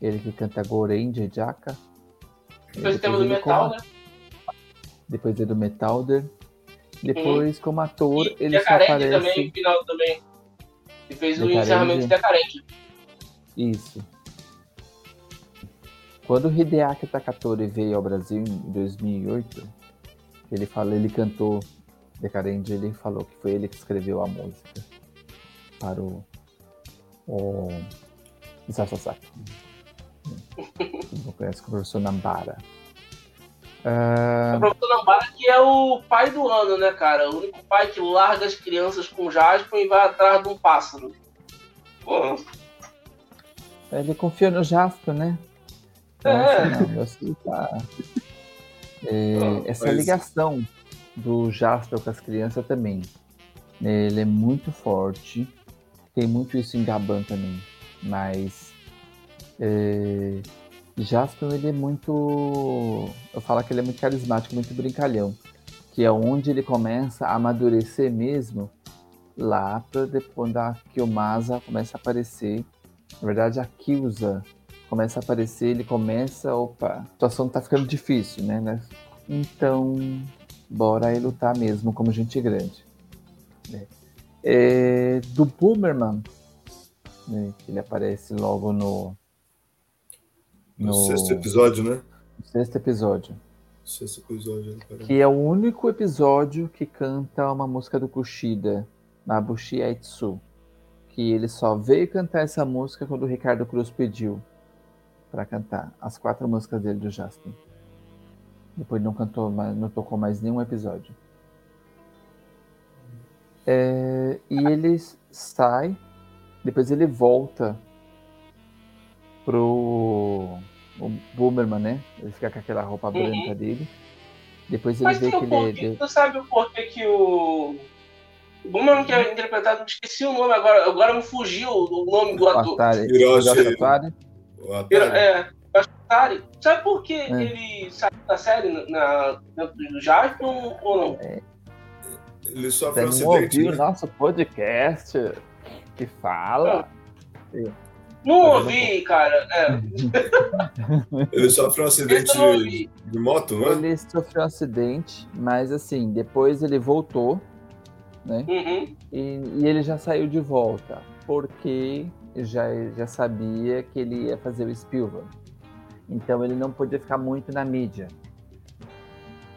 Ele que canta Goren de Jaka. Depois o tema do metal, né? Depois é do Metalder. Depois, como ator, E ele só aparece. também, no final também. Ele fez o encerramento de Decarente. Isso. Quando o Hideaki Takatori veio ao Brasil em 2008, ele fala, ele cantou Decadente, ele falou que foi ele que escreveu a música para o, o Isao Sasaki. Não conhece como professor Nambara. Ah, O professor Nambara que é o pai do ano, né, cara? O único pai que larga as crianças com Jasper e vai atrás de um pássaro. Pô, Ele confia no Jasper, né? É. Nossa, não, filho tá- É, Não, essa mas- ligação do Jasper com as crianças também. né, Ele é muito forte. Tem muito isso em Gaban também. Mas é, Jasper ele é muito. Eu falo que ele é muito carismático, muito brincalhão. Que é onde ele começa a amadurecer mesmo lá para depois da Kiyomasa começa a aparecer. Na verdade, a Kyusa começa a aparecer, ele começa, opa, a situação tá ficando difícil, né? Então, bora aí lutar mesmo como gente grande. né? É, do Boomerman, né, ele aparece logo no, No sexto episódio, né? no sexto episódio. Sexto episódio. Que é o único episódio que canta uma música do Kushida, Mabushi Aitsu. Que ele só veio cantar essa música quando o Ricardo Cruz pediu pra cantar as quatro músicas dele do Jasper. Depois não cantou, não tocou mais nenhum episódio. É, e ele sai, depois ele volta pro o Boomerman, né? Ele fica com aquela roupa Uhum. branca dele. Depois ele Mas vê que um ele, porquê. ele- Tu sabe o porquê que o. O Boomerang que é interpretado, esqueci o nome agora, agora me fugiu o nome do o ator. Hiroshi- Atari, O Atari. É, Atari. Sabe por que É. ele saiu da série na, dentro do Jasper ou não? Ele sofre Você um acidente. ouviu o né? nosso podcast que fala? Não ouvi, cara. É, Ele sofre um acidente ouvi. de moto, não é? Ele sofreu um acidente, mas assim, depois ele voltou, né? Uhum. E, e ele já saiu de volta, porque já, já sabia que ele ia fazer o Spielberg. Então ele não podia ficar muito na mídia.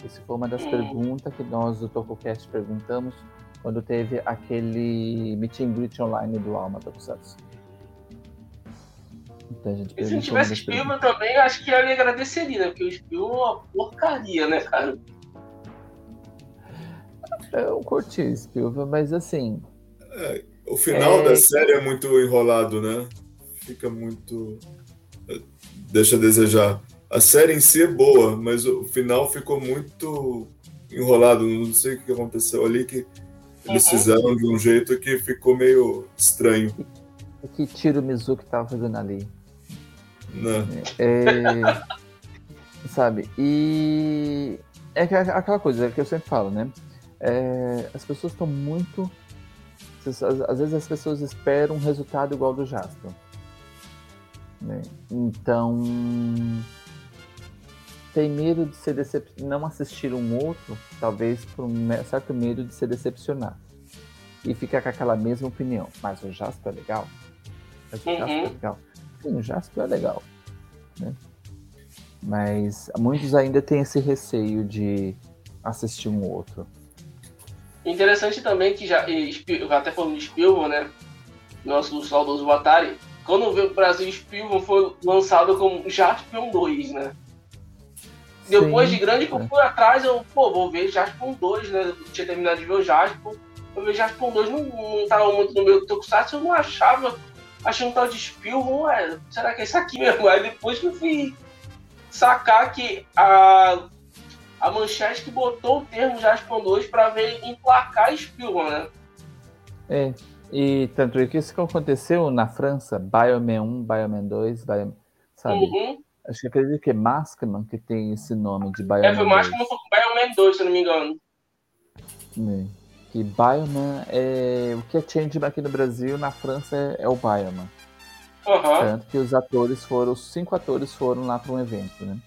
Isso foi uma das Hum. perguntas que nós do TocoCast perguntamos quando teve aquele meet and greet online do Alma Tokusatsu. Gente E se tivesse. Spielberg também, acho que eu ia agradeceria, né? Porque o Spielberg é uma porcaria, né, cara? Eu curti o Spielberg, mas assim, O final É. da série é muito enrolado, né? Fica muito. Deixa a desejar. A série em si é boa, mas o final ficou muito enrolado. Não sei o que aconteceu ali, que eles Uhum. fizeram de um jeito que ficou meio estranho. o que Tiro Mizuki tava fazendo ali? Né? É, sabe? E é que- aquela coisa que eu sempre falo, né? É, as pessoas estão muito. Às, vezes as pessoas esperam um resultado igual do Jasper. né? Então. Tem medo de ser decep... não assistir um outro, talvez por um certo medo de se decepcionar. E ficar com aquela mesma opinião. Mas o Jasper é legal? Mas o Jasper é Uhum. legal? Sim, o Jasper é legal. né? Mas muitos ainda têm esse receio de assistir um outro. Interessante também que já, até falando de Spielberg, né? Nosso saudoso Atari, quando veio o Brasil Spielman foi lançado como Jaspion 2, né? Depois Sim, de grande eu é. atrás, eu, pô, vou ver Jaspion 2, né? Eu tinha terminado de ver o Jaspion. Eu vi Jaspion 2, não, não tava muito no meu Tokusatsu, eu não achava. Achei um tal de Spielman, ué, será que é isso aqui mesmo? Aí depois que eu fui sacar que a, a manchete que botou o termo Jaspion 2 pra ver emplacar Spielman, né? É, e tanto é que isso que aconteceu na França, Bioman 1, Bioman 2, Bioman, sabe? Uhum. Acho que acredito que é Maskman que tem esse nome de É, Bioman foi mais 2. como foi com Bioman 2, se não me engano. né? Que Bioman é o que é Changeman aqui no Brasil, na França é, é o Bioman. Aham. Tanto que os atores foram, os cinco atores foram lá para um evento, né?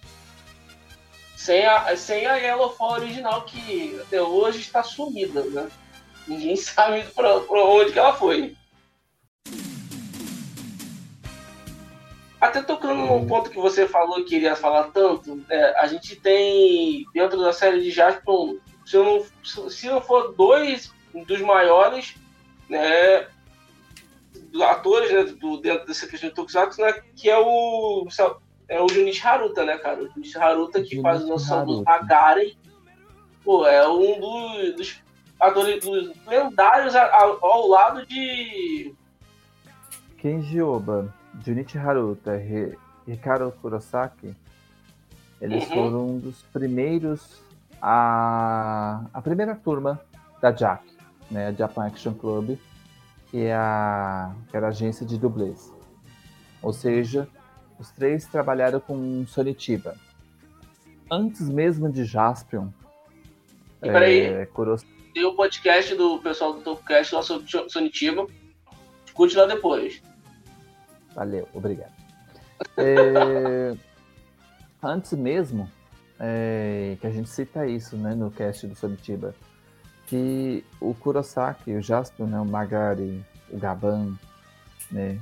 Sem a, sem a Yellow Fall original, que até hoje está sumida, né? Ninguém sabe pra, pra onde que ela foi. Até tocando num ponto que você falou que iria falar tanto, né, a gente tem dentro da série de Jaspion, se não, se não for dois dos maiores, né, atores né, do, dentro dessa questão de Tokusatsu, né, que é o é o Junichi Haruta, né, cara? O Junichi Haruta que Junichi faz a noção do. Magaren. Pô, é um dos, dos atores dos lendários a- a- ao lado de. Kenji Oba, Junichi Haruta e Hikaru Kurosaki, eles Uhum. foram um dos primeiros a a primeira turma da JAC, né, a Japan Action Club, que é a que era a agência de dublês. Ou seja, os três trabalharam com Sonitiba. Antes mesmo de Jaspion, E peraí, é, Kuros- tem o podcast do pessoal do Topcast lá sobre Sonitiba. Escute lá depois. Valeu, obrigado. É, antes mesmo, é, que a gente cita isso né, no cast do Sobitiba, que o Kurosaki, o Jasper, né, o Magari, o Gaban, né,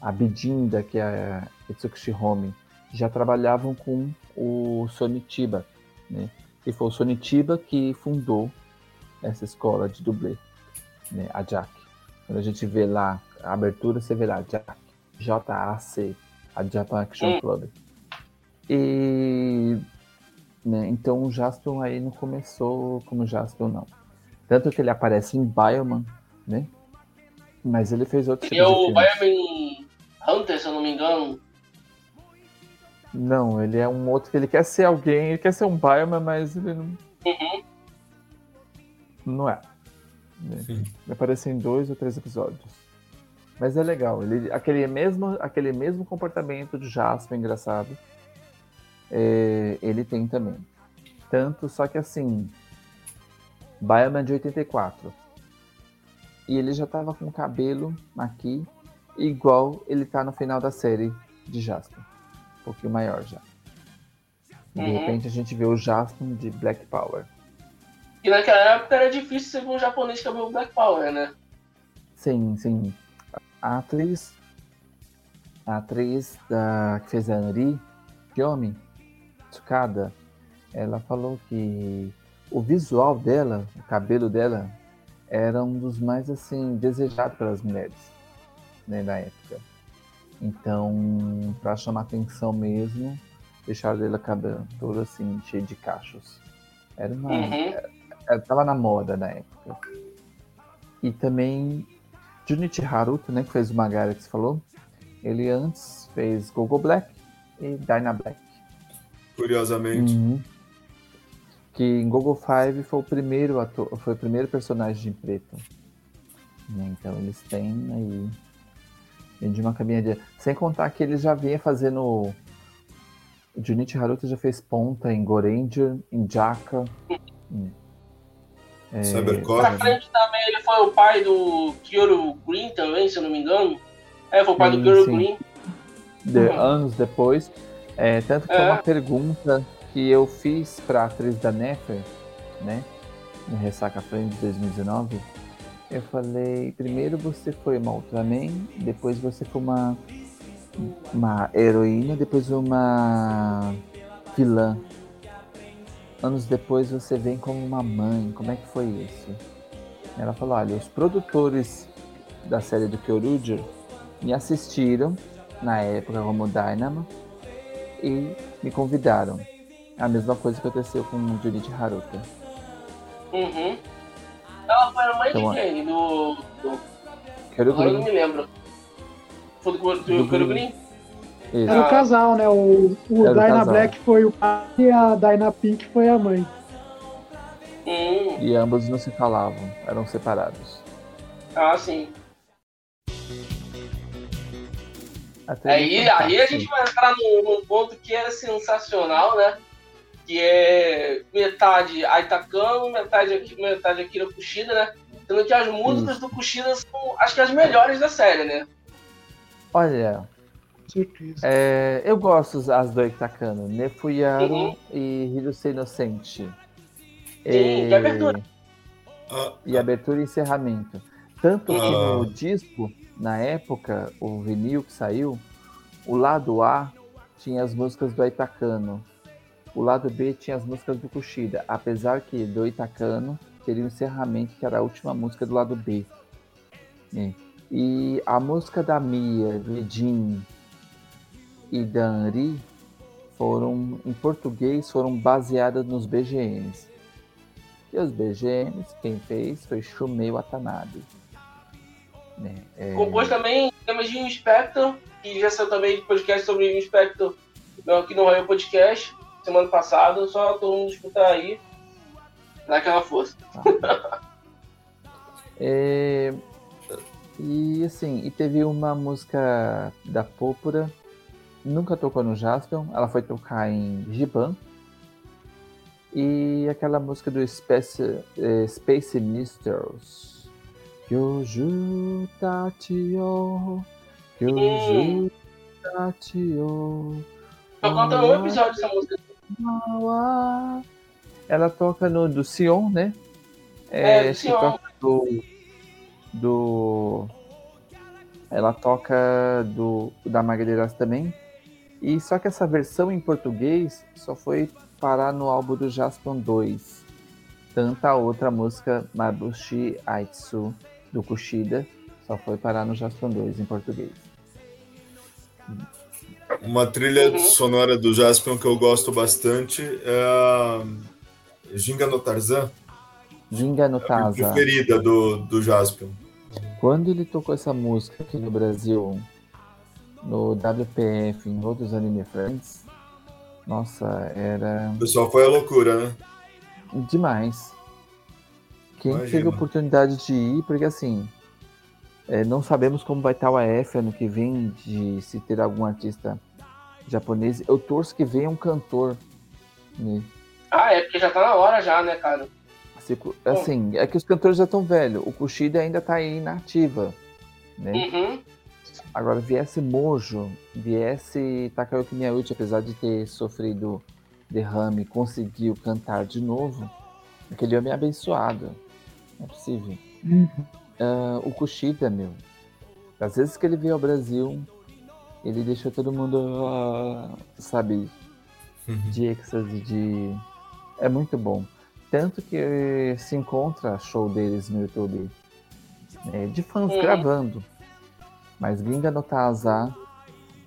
a Bidinda, que é a Itsuki Shihome, já trabalhavam com o Sonitiba, né, e foi o Sonitiba que fundou essa escola de dublê, né, a JAC. Quando a gente vê lá a abertura, você vê lá JAC, JAC, a Japan Action. Club. E né, então o Jaspion aí não começou como Jaspion, não. Tanto que ele aparece em Bioman, né? Mas ele fez outros Ele é tipos de o. Bioman Hunter, se eu não me engano. Não, ele é um outro que ele quer ser alguém, ele quer ser um Bioman, mas ele não, Uhum. não é. né? Ele aparece em dois ou três episódios. Mas é legal, ele, aquele, mesmo, aquele mesmo comportamento de Jasper engraçado, é, ele tem também. Tanto, só que assim, Bioman de 84. E ele já tava com o cabelo aqui, igual ele tá no final da série de Jasper. Um pouquinho maior já. De Uhum. repente a gente vê o Jasper de Black Power. E naquela época era difícil você ver um japonês que o Black Power, né? Sim, sim. A atriz. A atriz da, que fez a Anri, Yomi, Tsukada, ela falou que o visual dela, o cabelo dela, era um dos mais assim desejados pelas mulheres né, na época. Então, para chamar atenção mesmo, deixaram dela cabelo todo assim, cheio de cachos. Era uma. Uhum. Ela tava na moda na época. E também Junichi Haruto, né, que fez o Magara que você falou, ele antes fez Gogo Black e Dyna Black. Curiosamente. Uhum. Que em Gogo 5 foi o primeiro ator, foi o primeiro personagem em preto. Né, Então eles têm aí vem de uma caminha de. Sem contar que ele já vinha fazendo. O Junichi Haruto já fez ponta em Goranger, em Jaka. em- é, Cybercore. Pra frente também ele foi o pai do Kyoto Green também, se eu não me engano. É, foi o pai Sim, do Kyoto sim. Green. de- Uhum. anos depois. É, tanto que É. uma pergunta que eu fiz para a atriz da Nefer, né? No Ressaca Friends de 2019. Eu falei, primeiro você foi uma Ultraman, depois você foi uma, uma heroína, depois uma vilã. Anos depois você vem como uma mãe, como é que foi isso? Ela falou, olha, os produtores da série do Kyoruger me assistiram na época como Dynamo e me convidaram. A mesma coisa que aconteceu com Junichi Haruka. Uhum. Ela foi a mãe Então, de quem? Do. do... Quero Agora eu não me lembro. Foi do, do, Do do Kurugrin? Isso. Era o casal, né? O, o Era o Dyna casal. Black foi o pai e a Dyna Pink foi a mãe. Hum. E ambos não se falavam, eram separados. Ah, sim. Aí, aí a gente vai entrar num, num ponto que é sensacional, né? Que é metade Aitakano, metade, metade Akira Kushida, né? Sendo que as músicas do Kushida são, acho que as melhores da série, né? Olha, é, eu gosto as do Itakano, Nefuyaru Uhum. e Hirose Inocente. Sim, e abertura. Ah, e abertura e encerramento. Tanto que Ah. no disco, na época, o vinil que saiu, o lado A tinha as músicas do Itakano. O lado B tinha as músicas do Kushida, apesar que do Itakano teria o encerramento, que era a última música do lado B. né? E a música da Mia, do Edin e da Henri foram, em português, foram baseadas nos BGMs. E os BGMs, quem fez foi Shumei Watanabe. Né? É, Compôs também temas de Inspector, que já saiu também podcast sobre Inspector aqui no Raio Podcast, semana passada. Só todo mundo escutar aí. Dá aquela força. é, e assim, e teve uma música da Púrpura, nunca tocou no Jaspion, ela foi tocar em Giban. E aquela música do Space, eh, Space Misters. Kyoju Tachio. Kyoju Tachio. Tô contando um episódio dessa música. Ela toca no do Sion, né? É, do acho que Sion. toca do, do. Ela toca do da Magdalena também. E só que essa versão em português só foi parar no álbum do Jaspion 2. Tanta outra música, Mabushi Aitsu, do Kushida, só foi parar no Jaspion 2 em português. Uma trilha Uhum. sonora do Jaspion que eu gosto bastante é a Ginga no Tarzan, Ginga no a minha Taza. preferida do, do Jaspion. Quando ele tocou essa música aqui no Brasil, no WPF, em outros Anime Friends, nossa, era O pessoal foi a loucura, né? demais. Quem Imagina. teve a oportunidade de ir, porque assim, é, não sabemos como vai estar o AF ano que vem, de se ter algum artista japonês. Eu torço que venha um cantor. Né? Ah, é porque já tá na hora já, né, cara? Assim, Assim, é que os cantores já estão velhos. O Kushida ainda tá aí na ativa. Né? Uhum. Agora, viesse Mojo, viesse Takayuki Miyauchi, apesar de ter sofrido derrame, conseguiu cantar de novo, aquele homem é abençoado. Não é possível. Ah, o Kushida, meu, às vezes que ele veio ao Brasil, ele deixou todo mundo, ah, sabe, de êxtase, de... É muito bom. Tanto que se encontra show deles no YouTube, né, de fãs Uhum. gravando. Mas Ginga no Taza,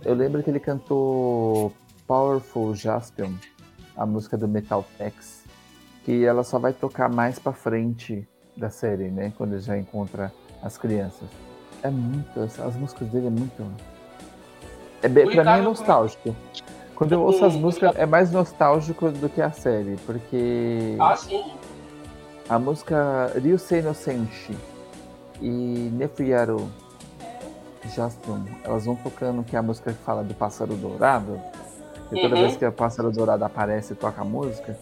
eu lembro que ele cantou Powerful Jaspion, a música do Metal Tex, que ela só vai tocar mais pra frente da série, né? Quando ele já encontra as crianças. É muito, as, as músicas dele é muito. É bem, pra mim é nostálgico. Quando eu ouço as Hum, músicas, é mais nostálgico do que a série, porque Ah, sim. a música Ryusei no Senshi e Nefuyaru Jaspion, elas vão tocando que é a música que fala do pássaro dourado. E toda Uhum. vez que o pássaro dourado aparece e toca a música,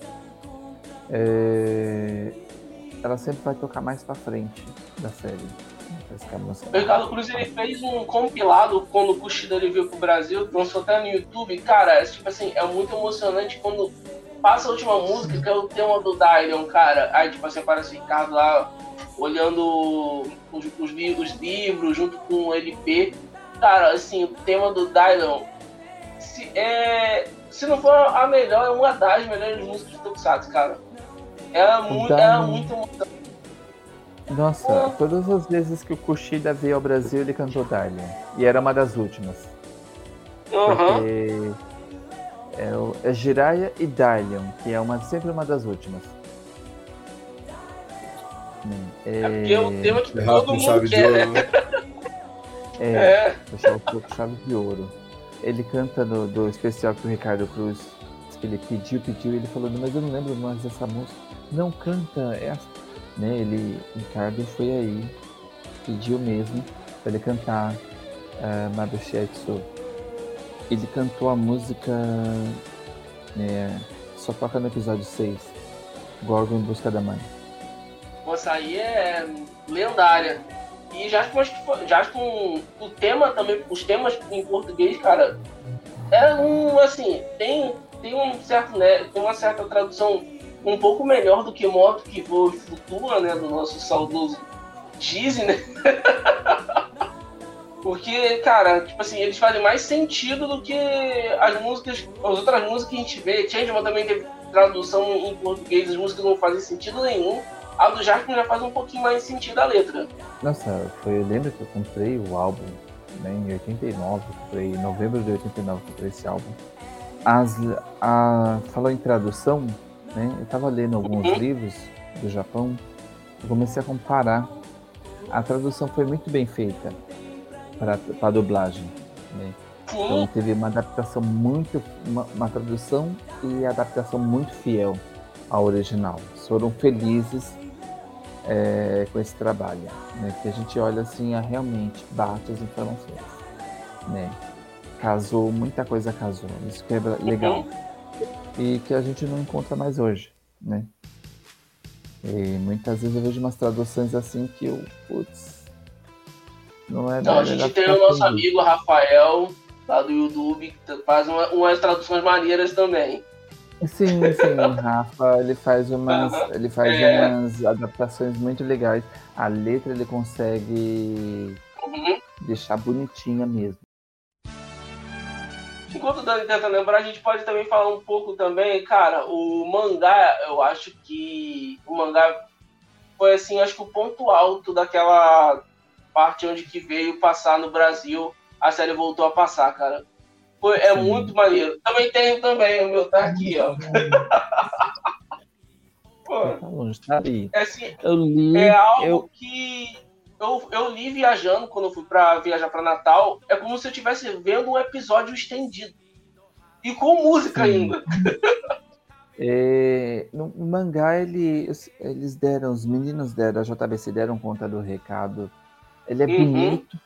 é, ela sempre vai tocar mais pra frente da série. O Ricardo Cruz ele fez um compilado quando o Kushida ele veio pro Brasil, lançou até no YouTube. Cara, é, tipo assim, é muito emocionante quando passa a última música, que é o tema do Dylion, cara. Aí, tipo assim, aparece o Ricardo lá olhando os, os os livros junto com o LP. Cara, assim, o tema do Dylion, se, é, se não for a melhor, é uma das melhores músicas do Tokusatsu, cara. Ela é muito, ela é muito. Nossa, todas as vezes que o Kushida veio ao Brasil, ele cantou Dalian. E era uma das últimas. Porque é, o, é Jiraiya e Dalian, que é uma, sempre uma das últimas. É porque é um tema que todo com mundo chave de quer, ouro, né? né? É, É. fechar o fogo chave de ouro. Ele canta no, do especial que o Ricardo Cruz ele pediu, pediu, e ele falou, mas eu não lembro mais dessa música. Não canta, essa. Né, ele, Ricardo foi aí, pediu mesmo pra ele cantar uh, Mabushitsu. Ele cantou a música, né, só toca no episódio 6, Gorgon em Busca da Mãe. Moça, aí é lendária. E já com, acho que foi- já com o tema também, os temas em português, cara, é um, assim, tem, tem um certo, né, tem uma certa tradução um pouco melhor do que Moto que Voa e Flutua, né, do nosso saudoso Disney, né? Porque, cara, tipo assim, eles fazem mais sentido do que as músicas, as outras músicas que a gente vê. Changeman também teve tradução em português, as músicas não fazem sentido nenhum. A do Jasper já faz um pouquinho mais sentido a letra. Nossa, foi, eu lembro que eu comprei o álbum né, em 89, comprei, em novembro de 89 eu comprei esse álbum. As, a, falou em tradução, né? Eu tava lendo alguns Uhum. livros do Japão, eu comecei a comparar. A tradução foi muito bem feita para a dublagem. Né? Então teve uma adaptação muito. Uma, uma tradução e adaptação muito fiel ao original. Eles foram felizes é, com esse trabalho. Né? Que a gente olha assim, a realmente bate as informações. Né? Casou, muita coisa casou. Isso que é legal. E que a gente não encontra mais hoje. Né? E muitas vezes eu vejo umas traduções assim que eu. Putz. Não é então a gente tem o nosso amigo Rafael, lá do YouTube, que faz uma- umas traduções maneiras também. Sim, sim, o Rafa, ele faz umas, Aham, ele faz é. umas adaptações muito legais. A letra ele consegue Uhum. deixar bonitinha mesmo. Enquanto o Dani tenta lembrar, a gente pode também falar um pouco também, cara, o mangá, eu acho que o mangá foi assim, acho que o ponto alto daquela parte onde que veio passar no Brasil, a série voltou a passar, cara. Foi, é Sim. muito maneiro. Também tenho também, o meu tá aqui, ó. Pô, Tá longe, tá é assim, Eu li, é algo eu, que eu, eu li viajando quando eu fui para viajar para Natal. É como se eu estivesse vendo um episódio estendido. E com música Sim. ainda. é, no mangá ele, eles deram, os meninos deram, a JBC deram conta do recado. Ele é Uhum. bonito.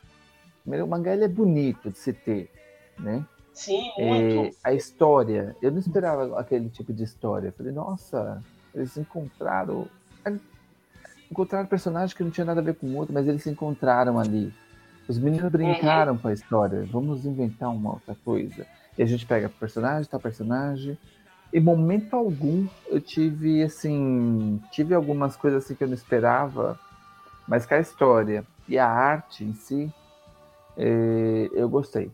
Primeiro, o mangá ele é bonito de se ter, né? Sim, É, muito. a história, eu não esperava aquele tipo de história. Eu falei, nossa, eles encontraram. Encontraram personagem que não tinha nada a ver com o outro, mas eles se encontraram ali. Os meninos brincaram com a história. Vamos inventar uma outra coisa. E a gente pega personagem, tal personagem. Em momento algum eu tive assim. Tive algumas coisas assim que eu não esperava, mas que a história e a arte em si, eh, eu gostei.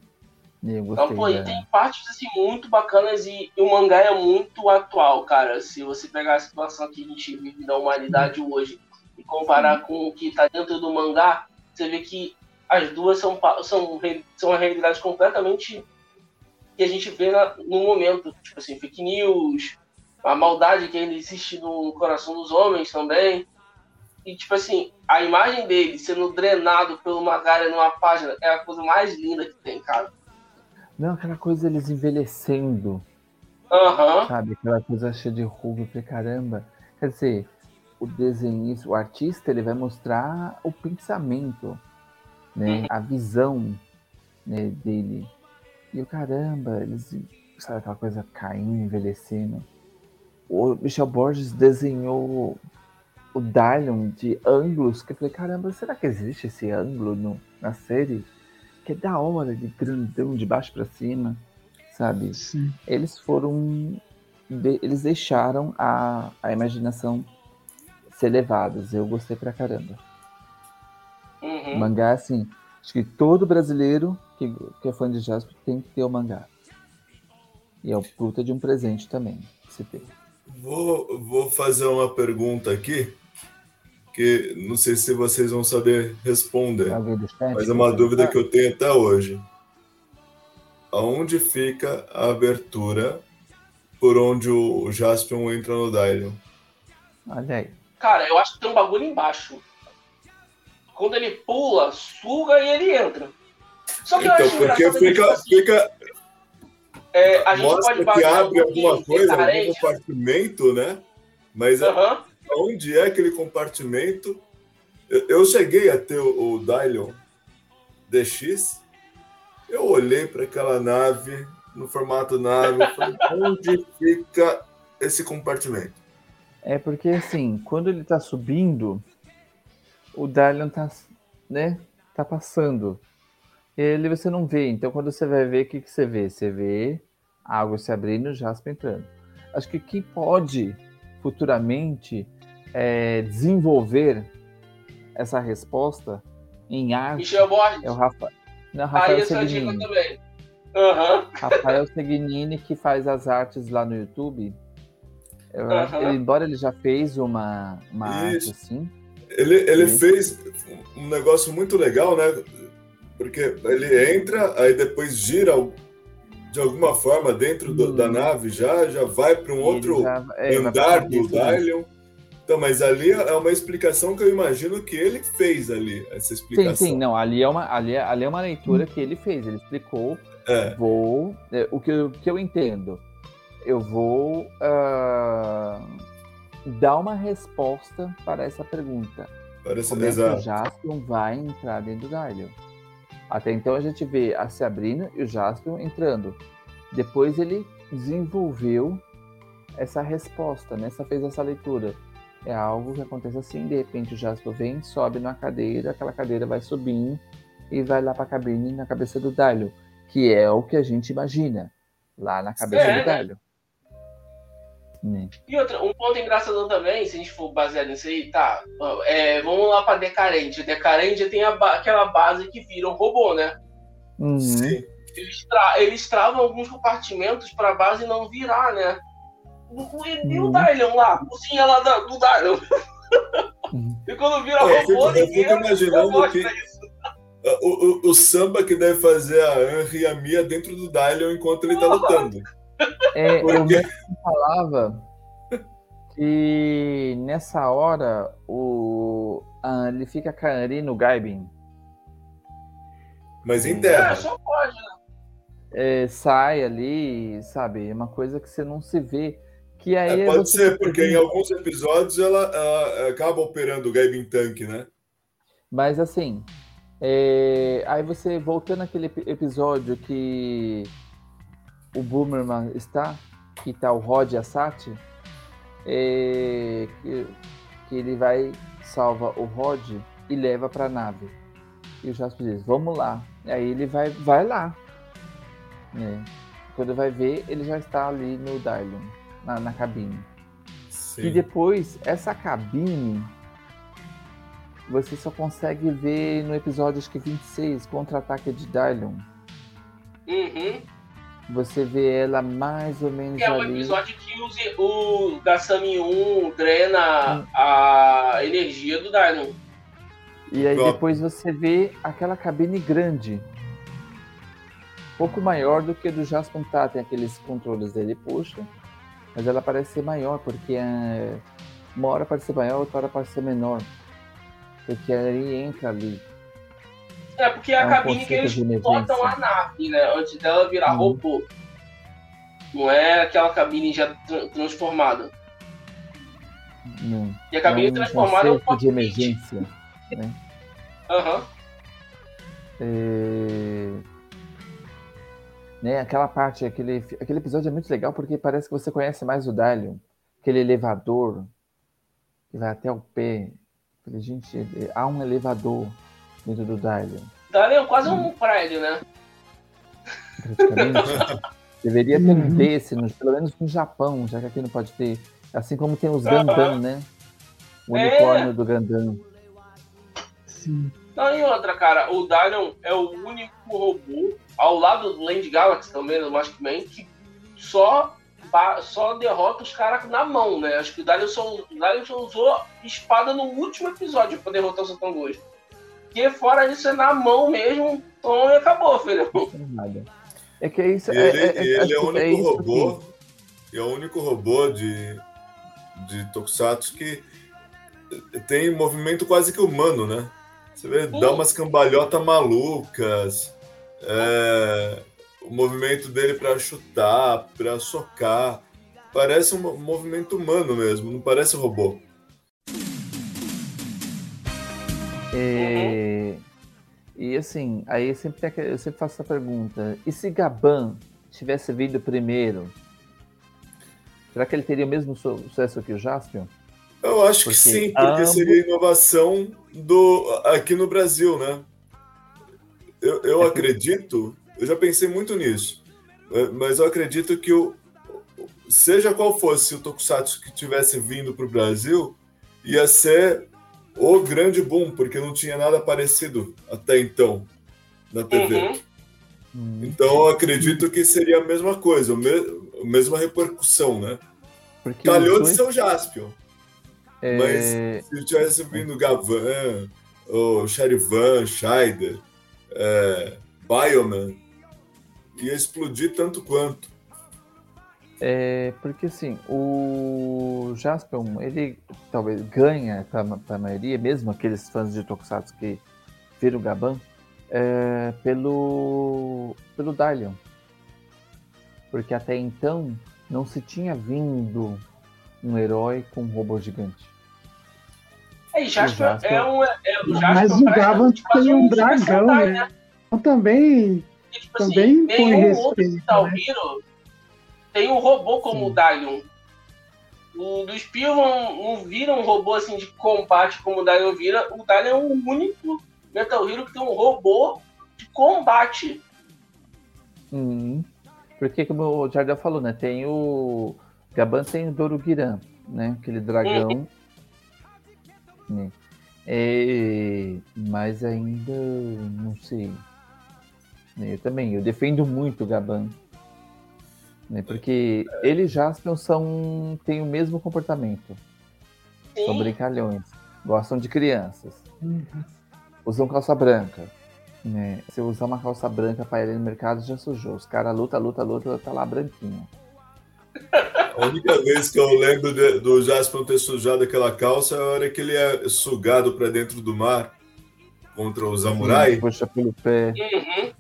Eu gostei. Então, pô, da- tem partes assim muito bacanas e, e o mangá é muito atual, cara. Se você pegar a situação que a gente vive da humanidade hoje comparar com o que tá dentro do mangá, você vê que as duas são, são, são realidades completamente que a gente vê na- no momento. Tipo assim, fake news, a maldade que ainda existe no coração dos homens também. E, tipo assim, a imagem dele sendo drenado pelo Magari numa página é a coisa mais linda que tem, cara. Não, aquela coisa eles envelhecendo, Aham. sabe? Aquela coisa cheia de ruga, falei, caramba. Quer dizer, o desenhista, o artista, ele vai mostrar o pensamento, né? Uhum. A visão né, dele. E o caramba, eles, sabe aquela coisa caindo, envelhecendo. O Michel Borges desenhou o Dylan de ângulos, que eu falei, caramba, será que existe esse ângulo no, na série? Que é da hora, de grandão, de baixo pra cima, sabe? Sim. Eles foram. de- eles deixaram a, a imaginação ser levados. Eu gostei pra caramba. Uhum. Mangá, assim, acho que todo brasileiro que, que é fã de Jasper tem que ter o mangá. E é o puta de um presente também, se ter. Vou, vou fazer uma pergunta aqui, que não sei se vocês vão saber responder, chat? mas é uma dúvida que eu tenho até hoje. Aonde fica a abertura por onde o Jaspion entra no Dylion? Olha aí. Cara, eu acho que tem um bagulho embaixo. Quando ele pula, suga e ele entra. Só que eu Então, acho porque fica, assim, fica é, a gente mostra pode que abre um alguma coisa, algum compartimento, né? Mas Aham. onde é aquele compartimento? Eu, eu cheguei a ter o, o Dylion DX, eu olhei para aquela nave, no formato nave, eu falei, onde fica esse compartimento? É porque assim, quando ele tá subindo, o Darlion tá, né, tá passando. Ele você não vê, então quando você vai ver, o que, que você vê? Você vê a água se abrindo e o Jasper entrando. Acho que quem pode futuramente é, desenvolver essa resposta em arte Michel Borges. é o Rafa, não, Aí Rafael essa a dica Segnini. também. Aham. Rafael Segnini que faz as artes lá no YouTube. Eu acho- Aham. ele- embora ele já fez uma, uma arte assim, Ele, ele Sim. fez um negócio muito legal, né? Porque ele entra, aí depois gira de alguma forma dentro do- Hum. da nave já, já vai para um ele outro já- é, andar do dele. Dylion. Então, mas ali é uma explicação que eu imagino que ele fez ali, essa Sim, explicação. sim, não, ali é uma, ali é, ali é uma leitura que ele fez, ele explicou, É, vou, é, o, que o que eu entendo, eu vou ah, dar uma resposta para essa pergunta. parece Como é que o. Jaspion vai entrar dentro do Dylion? Até então a gente vê a Sabrina e o Jaspion entrando. Depois ele desenvolveu essa resposta, né? Essa fez essa leitura. É algo que acontece assim, de repente o Jaspion vem, sobe na cadeira, aquela cadeira vai subindo e vai lá para a cabine na cabeça do Dylion, que é o que a gente imagina lá na cabeça É, do né? Né? E outra, um ponto engraçado também, se a gente for baseado nisso aí, tá. é, vamos lá pra Decarente. Decarente tem a ba- aquela base que vira um robô, né? Uhum. Sim. Eles, tra eles travam alguns compartimentos pra base não virar, né? O- E, e o Uhum. Dylion lá, cozinha lá da- do Dylion. Uhum. E quando vira fico- robô, eu ninguém fico imaginando que-. O, o, o samba que deve fazer a Henry e a Mia dentro do Dylion enquanto ele tá lutando. É, o médico falava que nessa hora o, ah, ele fica caindo no Gaibin. Mas em É, terra. só pode, né? É, sai ali, sabe? É uma coisa que você não se vê. Que aí É, é pode ser, porque em alguns episódios ela, ela acaba operando o Gaibin Tank, né? Mas assim, é, aí você voltando àquele epi- episódio que o Boomerman está, que tá o Rod e a Sati, é, que, que ele vai, salva o Rod e leva pra nave. E o Jasper diz, vamos lá. Aí ele vai, vai lá. né? Quando vai ver, ele já está ali no Dylion, na, na cabine. E Sim. depois, essa cabine, você só consegue ver no episódio acho que 26, Contra-Ataque de Dylion. Uhum. Você vê ela mais ou menos é o ali. episódio que o, Z- o Gassami 1 drena a energia do Dylion. E aí Pronto. depois você vê aquela cabine grande. Um pouco maior do que a do Jasper tá, tem aqueles controles dele, puxa. Mas ela parece ser maior, porque é... uma hora parece ser maior, outra hora parece ser menor. Porque aí entra ali. É porque é a É um cabine que eles botam a nave, né? Antes dela virar Uhum. robô. Não é aquela cabine já tra- transformada. Não. E a cabine é um transformada é o conceito de emergência. Aham. É... Né, aquela parte, aquele, aquele episódio é muito legal porque parece que você conhece mais o Dalion. Aquele elevador que vai até o pé. Falei, gente, é- há um elevador dentro do Dalion, Dylion é quase Uhum. um prédio, né? praticamente. Deveria ter um desse, no- pelo menos no Japão, já que aqui não pode ter. Assim como tem os Gundam, né? O É. unicórnio do Gundam. Sim. Não, e outra, cara, o Dylion é o único robô, ao lado do Land Galaxy também, do Mask Man, que só só derrota os caras na mão, né? Acho que o Dalion só, o Dalion só usou espada no último episódio pra derrotar o Satangos. Porque fora isso é na mão mesmo, então acabou, filho. Nada. É que é isso. E é- ele, é- é- e ele é acho o que único isso robô. que- E é o único robô de, de Tokusatsu que tem movimento quase que humano, né? Você vê, dá umas cambalhotas malucas. é, o movimento dele para chutar, para socar. Parece um mo- movimento humano mesmo, não parece robô. É, E assim, aí sempre tem aquele- eu sempre faço essa pergunta: e se Gaban tivesse vindo primeiro? Será que ele teria o mesmo su- sucesso que o Jaspion? Eu acho Porque que sim, porque ambos- seria inovação do aqui no Brasil, né? Eu, eu acredito, eu já pensei muito nisso, mas eu acredito que o, seja qual fosse o Tokusatsu que tivesse vindo para o Brasil, ia ser o grande boom, porque não tinha nada parecido até então na TV. Uhum. Hum, Então eu acredito que seria a mesma coisa, a me- a mesma repercussão, né? Porque Calhou de ser o Jaspion. é, Mas se tivesse vindo Gavan, o Charivan, Scheider, é, Bioman, ia explodir tanto quanto. É, porque assim, o Jaspion, ele talvez ganha para a maioria, mesmo aqueles fãs de Tokusatsu que viram o Gaban, é, pelo, pelo Dalion. Porque até então não se tinha vindo um herói com um robô gigante. É, e Jasper O Jasper- é um. É, o Jasper Mas o Gavan quase tem um Super dragão, Sentai, né? Então também, Porque, tipo assim, também põe nenhum outro respeito. Metal Né? Hero tem um robô como Sim. o Dalion. O do Spiel não, não vira um robô assim de combate como o Dalion vira. O Dalion é o único Metal Hero que tem um robô de combate. Hum, porque como o Jardel falou, né? Tem o. Gaban tem o Dorugiran, né? Aquele dragão. né? É, mas ainda não sei. Eu também, eu defendo muito o Gaban. Né? Porque ele e Jaspion são, têm o mesmo comportamento. São Sim. brincalhões. Gostam de crianças. Uhum. Usam calça branca. Né? Se usar uma calça branca pra ir no mercado, já sujou. Os caras luta, luta, luta, tá lá branquinha. A única vez que eu lembro de- do Jasper ter sujado aquela calça é a hora que ele é sugado para dentro do mar contra o Samurai. Puxa pelo pé. Uhum.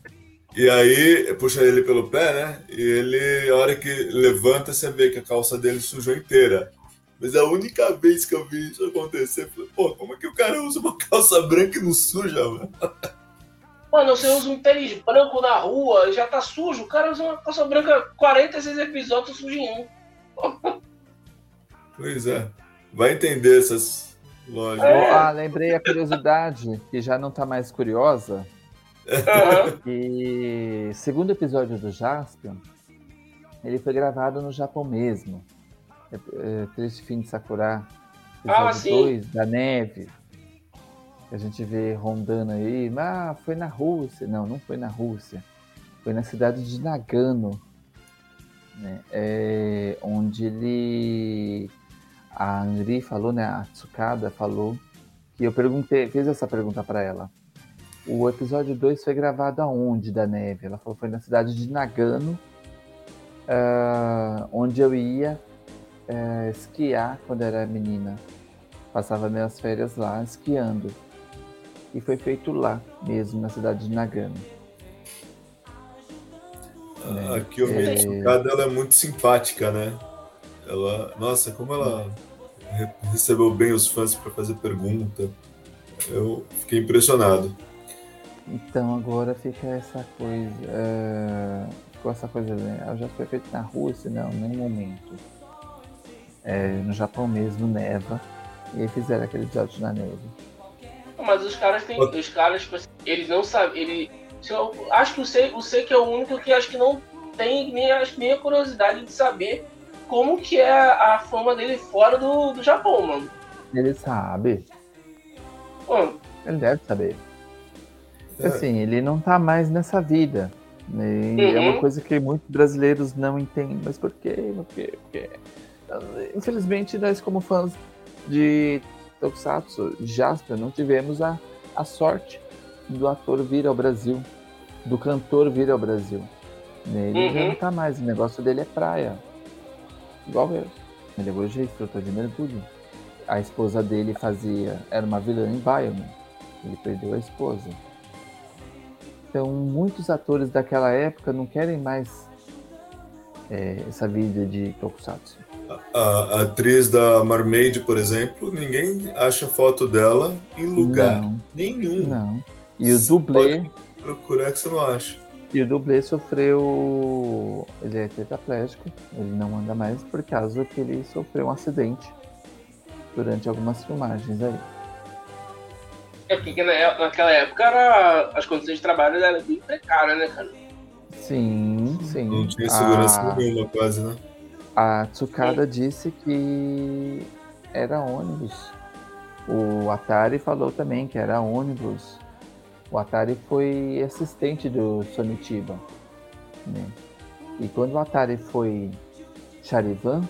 E aí puxa ele pelo pé, né? E ele, a hora que levanta, você vê que a calça dele sujou inteira. Mas a única vez que eu vi isso acontecer, eu falei, pô, como é que o cara usa uma calça branca e não suja, mano? Mano, você usa um tênis branco na rua, já tá sujo. O cara usa uma calça branca 46 episódios sujo em um. Pois é. Vai entender essas lojas. É. Ah, lembrei a curiosidade, que já não tá mais curiosa. Aham. Que segundo episódio do Jaspion, ele foi gravado no Japão mesmo. É, é, Triste Fim de Sakura, Ah, episódio sim. 2, da neve. Que a gente vê rondando aí. Ah, foi na Rússia. Não, não foi na Rússia. Foi na cidade de Nagano. Né? É, onde ele. A Anri falou, né? A Tsukada falou que eu perguntei, fiz essa pergunta para ela. O episódio 2 foi gravado aonde da neve? Ela falou foi na cidade de Nagano, ah, onde eu ia eh, esquiar quando era menina. Passava minhas férias lá esquiando. E foi feito lá mesmo, na cidade de Nagano. A- A Kiyomi É. Tsukada, ela é muito simpática, né? Ela, nossa, como ela re- recebeu bem os fãs para fazer pergunta. Eu fiquei impressionado. Então agora fica essa coisa. ficou essa coisa, né? Já foi feito na Rússia? Não, nenhum momento. É, no Japão mesmo neva. E aí fizeram aquele episódio na neve. Mas os caras têm. Os caras, tipo assim, eles não sabem. Ele, eu- acho que o Sei, o Sei que é o único que acho que não tem nem, acho, nem a curiosidade de saber como que é a fama dele fora do, do Japão, mano. Ele sabe. Mano, Ele deve saber. É. Assim, ele não tá mais nessa vida. Né? E É Uhum. uma coisa que muitos brasileiros não entendem. Mas por quê? Por quê? Por quê? Infelizmente, nós, como fãs de Tokusatsu, Jasper, não tivemos a, a sorte do ator vir ao Brasil, do cantor vir ao Brasil. Né? Ele já Uhum. não tá mais, o negócio dele é praia. Igual eu. Ele hoje é instrutor de mergulho. A esposa dele fazia. Era uma vilã em Bioman. Ele perdeu a esposa. Então, muitos atores daquela época não querem mais é, essa vida de Tokusatsu. A, a atriz da Marmaid, por exemplo, ninguém acha foto dela em lugar Não, nenhum. não. E o dublê, Pode procurar que você não acha. e o dublê sofreu. Ele é tetraplégico, ele não anda mais por causa que ele sofreu um acidente durante algumas filmagens aí. É porque na- naquela época era, as condições de trabalho eram bem precárias, né, cara? Sim, sim. Não tinha segurança a, nenhuma, quase, né? a Tsukada disse que era ônibus. O Atari falou também que era ônibus. O Atari foi assistente do Sonitiba. Né? E quando o Atari foi Charivan,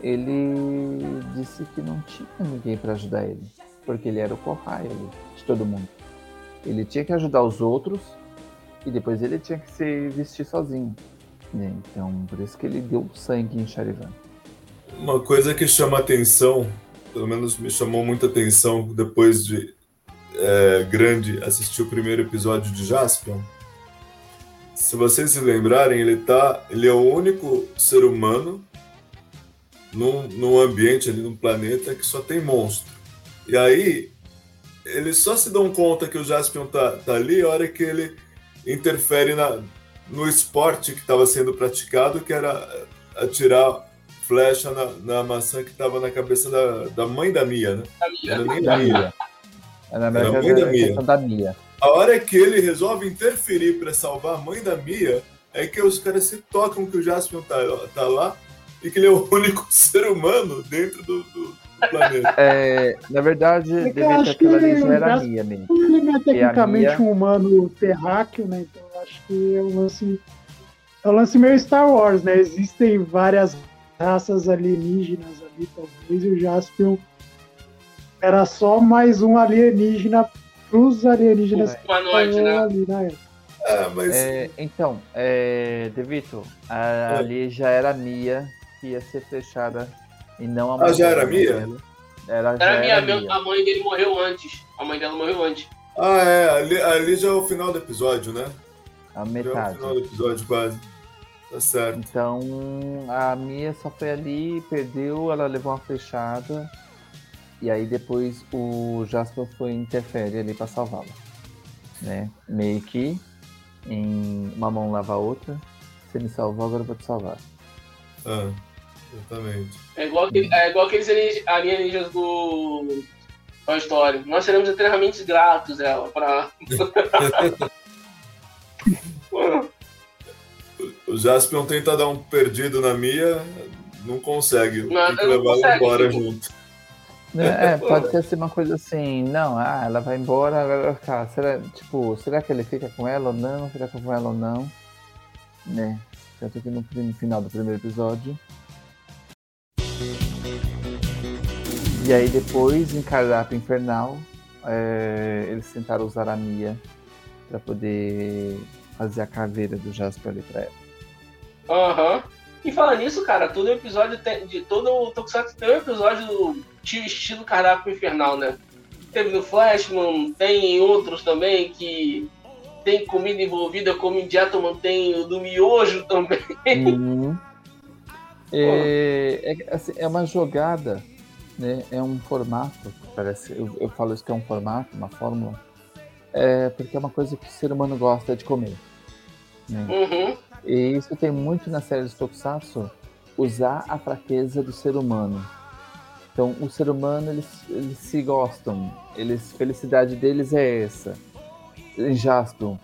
ele disse que não tinha ninguém para ajudar ele. Porque ele era o Kohai de todo mundo. Ele tinha que ajudar os outros e depois ele tinha que se vestir sozinho. né? Então, por isso que ele deu sangue em Charivan. Uma coisa que chama atenção, pelo menos me chamou muita atenção depois de é, grande assistir o primeiro episódio de Jaspion. Se vocês se lembrarem, ele tá, ele é o único ser humano num, num ambiente ali, num planeta que só tem monstro. E aí eles só se dão conta que o Jaspion tá, tá ali a hora que ele interfere na, no esporte que estava sendo praticado, que era atirar flecha na, na maçã que estava na cabeça da, da mãe da Mia, né? Era nem Da Mia. Era a mãe da era a Mia. da Mia. A hora que ele resolve interferir para salvar a mãe da Mia, é que os caras se tocam que o Jaspion tá, tá lá e que ele é o único ser humano dentro do, do- do planeta. É, na verdade, É devia ter acho que aquela ali já o era Jas- Mia mesmo. Ele não é tecnicamente Mia- um humano terráqueo, né? Então eu acho que é um lance. É um lance meio Star Wars, né? Existem várias raças alienígenas ali, talvez, e o Jaspion era só mais um alienígena pros alienígenas que estavam né? ali na época. É, mas É, então, é, Devito, a- ali já era a Mia que ia ser fechada e não a Ah, mãe já era dela, né? Era, já Era minha, era meu- Mia. a mãe dele morreu antes. A mãe dela morreu antes. Ah, é, ali, ali já é o final do episódio, né? A Já é o metade. final do episódio, quase. Tá certo. Então, a Mia só foi ali, perdeu, ela levou uma flechada. E aí depois o Jasper foi interfere ali pra salvá-la. Né? Meio que em uma mão lava a outra. Você me salvou, agora eu vou te salvar. Ah, exatamente. É igual, aquele- é igual aqueles alien- alienígenas do Toy Story. Nós seremos eternamente gratos, ela, pra. O Jaspion tenta dar um perdido na Mia, não consegue. Não, Tem que levar ela consegue, embora tipo- junto. É, pode ser assim, uma coisa assim, não, ah, ela vai embora, agora cá, será, tipo, será que ele fica com ela ou não? Fica com ela ou não? Né? Tanto que no final do primeiro episódio. E aí depois, em Cardápio Infernal, é, eles tentaram usar a Mia pra poder fazer a caveira do Jasper ali pra ela. Aham. E falando nisso, cara, todo episódio tem, de todo o Tokusatsu tem um episódio do estilo cardápio infernal, né? Teve no Flashman, tem em outros também que tem comida envolvida, como Gentleman tem o do miojo também. Uhum. É, é, assim, é uma jogada, né? É um formato, parece. Eu, eu falo isso que é um formato, uma fórmula, é, porque é uma coisa que o ser humano gosta de comer. Né? Uhum. E isso tem muito na série de Tokusatsu, usar a fraqueza do ser humano. Então, o ser humano, eles, eles se gostam, eles, felicidade deles é essa. Em Jaspion,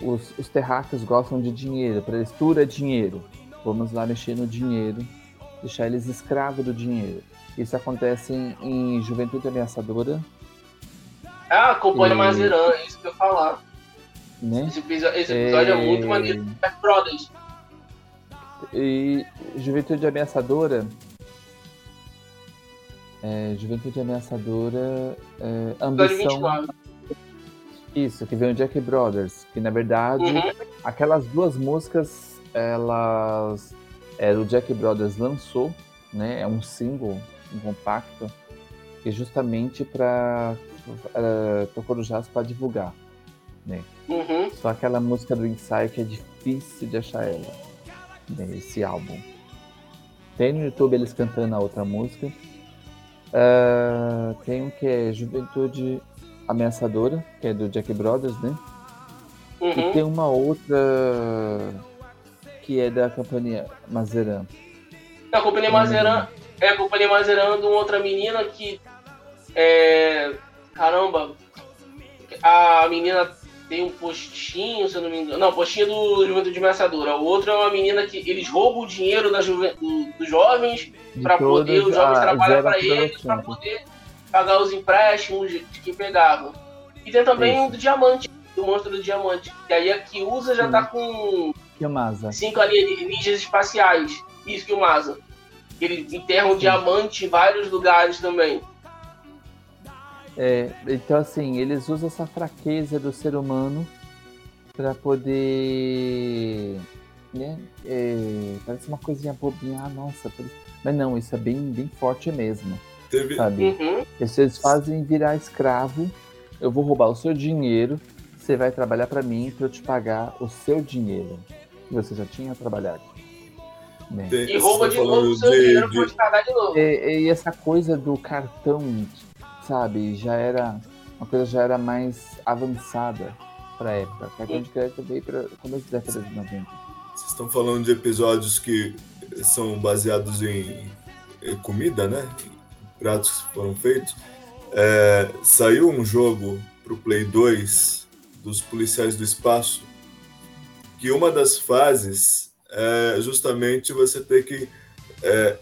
os, os terráqueos gostam de dinheiro, para eles tudo é dinheiro. Vamos lá mexer no dinheiro, deixar eles escravos do dinheiro. Isso acontece em, em Juventude Ameaçadora, Ah, acompanha E- Mazeran, é isso que eu ia falar. Né? Esse episódio, esse episódio é... é... muito maneiro. Jack Brothers. E Juventude Ameaçadora. É, Juventude Ameaçadora. É, ambição. Isso, que veio o Jack Brothers. Que na verdade, uhum. aquelas duas músicas, elas. É, o Jack Brothers lançou, né? É um single, um compacto, que justamente para uh, no jazz para divulgar, né? Uhum. Só aquela música do ensaio que é difícil de achar ela, né, esse álbum. Tem no YouTube eles cantando a outra música. Uh, tem um que é Juventude Ameaçadora, que é do Jack Brothers, né? Uhum. E tem uma outra que é da companhia Mazeran. A companhia Mazeran é a companhia Mazeran de uma outra menina que é, caramba, a menina tem um postinho, se eu não me engano. Não, postinho do Juventude Ameaçadora. O outro é uma menina que eles roubam o dinheiro da juve, do, dos jovens para poder os jovens trabalhar para eles, para poder pagar os empréstimos de, de quem pegava. E tem também um do diamante, do monstro do diamante. E aí a que usa já Sim. tá com Kilmasa. cinco alienígenas espaciais. Isso, que Eles enterram o diamante em vários lugares também. É, então, assim, eles usam essa fraqueza do ser humano para poder. Né, é, parece uma coisinha bobinha, ah, nossa. Mas não, isso é bem, bem forte mesmo. Teve... Sabe? Uhum. Eles fazem virar escravo. Eu vou roubar o seu dinheiro. Você vai trabalhar para mim para eu te pagar o seu dinheiro. Que você já tinha trabalhado. Né? E rouba de novo o seu de, dinheiro de... te pagar de novo. E, e essa coisa do cartão sabe, já era uma coisa já era mais avançada para a época. Cartão de crédito veio para começo da década de 90. Vocês estão falando de episódios que são baseados em, comida, né? Pratos que foram feitos. É, saiu um jogo para o Play 2 dos policiais do espaço que uma das fases é justamente você ter que é,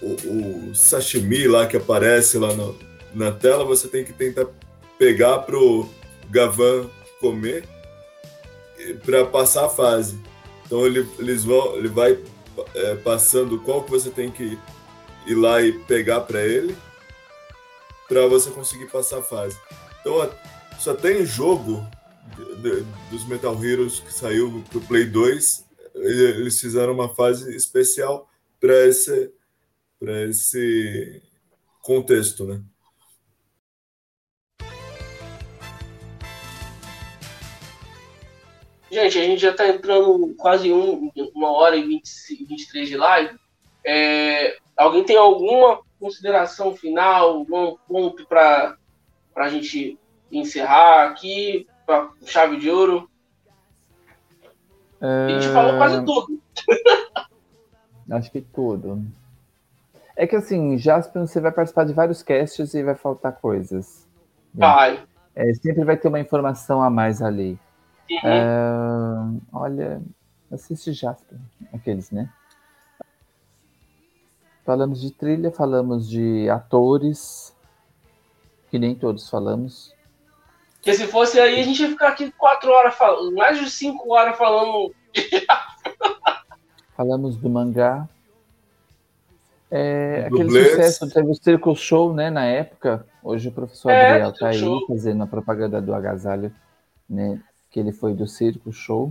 o, o, sashimi lá que aparece lá no, na tela, você tem que tentar pegar pro Gavan comer para passar a fase. Então ele, eles vão, ele vai é, passando qual que você tem que ir lá e pegar para ele para você conseguir passar a fase. Então só tem jogo de, de, dos Metal Heroes que saiu pro Play 2, eles fizeram uma fase especial para esse esse contexto, né? Gente, a gente já está entrando quase um, uma hora e 20, 23 de live. É, alguém tem alguma consideração final, algum ponto para a gente encerrar aqui, para chave de ouro? É... A gente falou quase tudo. Acho que tudo. É que assim, Jasper, você vai participar de vários casts e vai faltar coisas. Né? Vai. É, sempre vai ter uma informação a mais ali. Uhum. Uh, olha, assiste Jasper, aqueles, né? Falamos de trilha, falamos de atores, que nem todos falamos. Porque se fosse aí, a gente ia ficar aqui quatro horas falando, mais de cinco horas falando. falamos do mangá. É, aquele sucesso, teve o Circle Show, né, na época. Hoje o professor é, Adriel tá aí show. fazendo a propaganda do agasalho, né? que ele foi do Circo Show,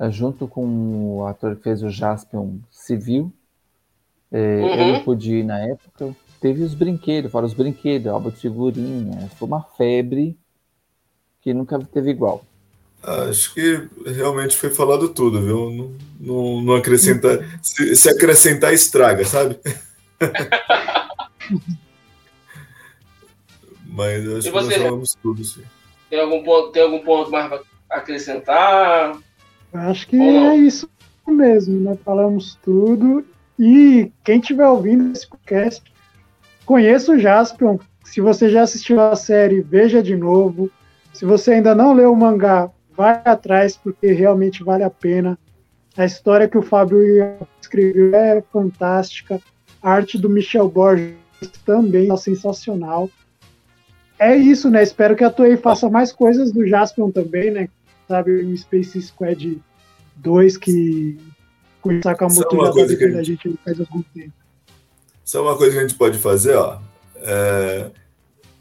eh, junto com o ator que fez o Jaspion Civil. É, uhum. Eu não pude ir na época. Teve os brinquedos, fora os brinquedos, álbum de figurinha. Foi uma febre que nunca teve igual. Acho que realmente foi falado tudo, viu? Não, não, não acrescentar. Se, se, acrescentar, estraga, sabe? Mas acho que nós falamos tudo, sim. Tem algum ponto, tem algum ponto mais para acrescentar? Acho que é isso mesmo, né? Falamos tudo. E quem estiver ouvindo esse podcast, conheça o Jaspion. Se você já assistiu a série, veja de novo. Se você ainda não leu o mangá, vai atrás, porque realmente vale a pena. A história que o Fábio escreveu é fantástica. A arte do Michel Borges também é sensacional é isso, né? Espero que a Toei faça mais coisas do Jaspion também, né? sabe? Um Space Squad 2 que o Sakamoto já tá a gente faz algum tempo. Isso é uma coisa que a gente pode fazer, ó. É,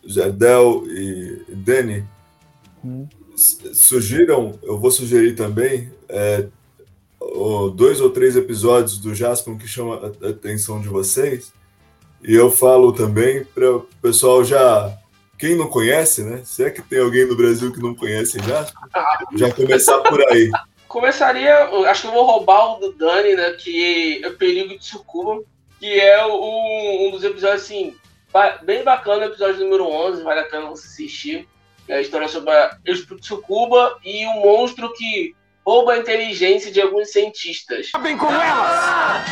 Jardel e Dani hum. sugiram, eu vou sugerir também, é, dois ou três episódios do Jaspion que chamam a atenção de vocês. E eu falo também para o pessoal já. Quem não conhece, né? Se é que tem alguém no Brasil que não conhece já, já começar por aí. Começaria, acho que eu vou roubar o do Dani, né? Que é o Perigo de Sucuba, que é um, um dos episódios, assim, bem bacana, o episódio número 11, vale a pena você assistir. É a história sobre a Tsukuba e o monstro que rouba a inteligência de alguns cientistas. Bem com elas!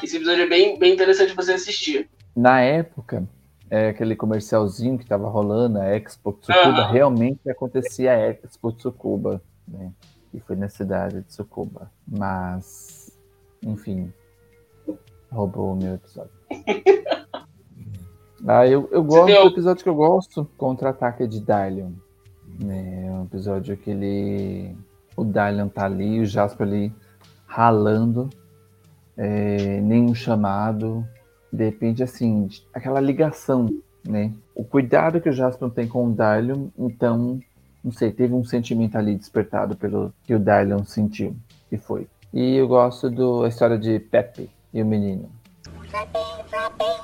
Esse episódio é bem, bem interessante você assistir. Na época, é, aquele comercialzinho que estava rolando, a Expo Tsukuba, uhum. realmente acontecia a Expo Tsukuba, né? E foi na cidade de Tsukuba. Mas, enfim, roubou o meu episódio. Ah, eu, eu gosto do episódio que eu gosto, Contra-Ataque de Dylion. É um episódio que ele. O Dylion tá ali, o Jasper ali ralando, é, nenhum chamado. De repente, assim, aquela ligação, né? O cuidado que o Jasper tem com o Dylion, então, não sei, teve um sentimento ali despertado pelo que o Dylion sentiu. E foi. E eu gosto da história de Pepe e o menino. Pepe, Pepe.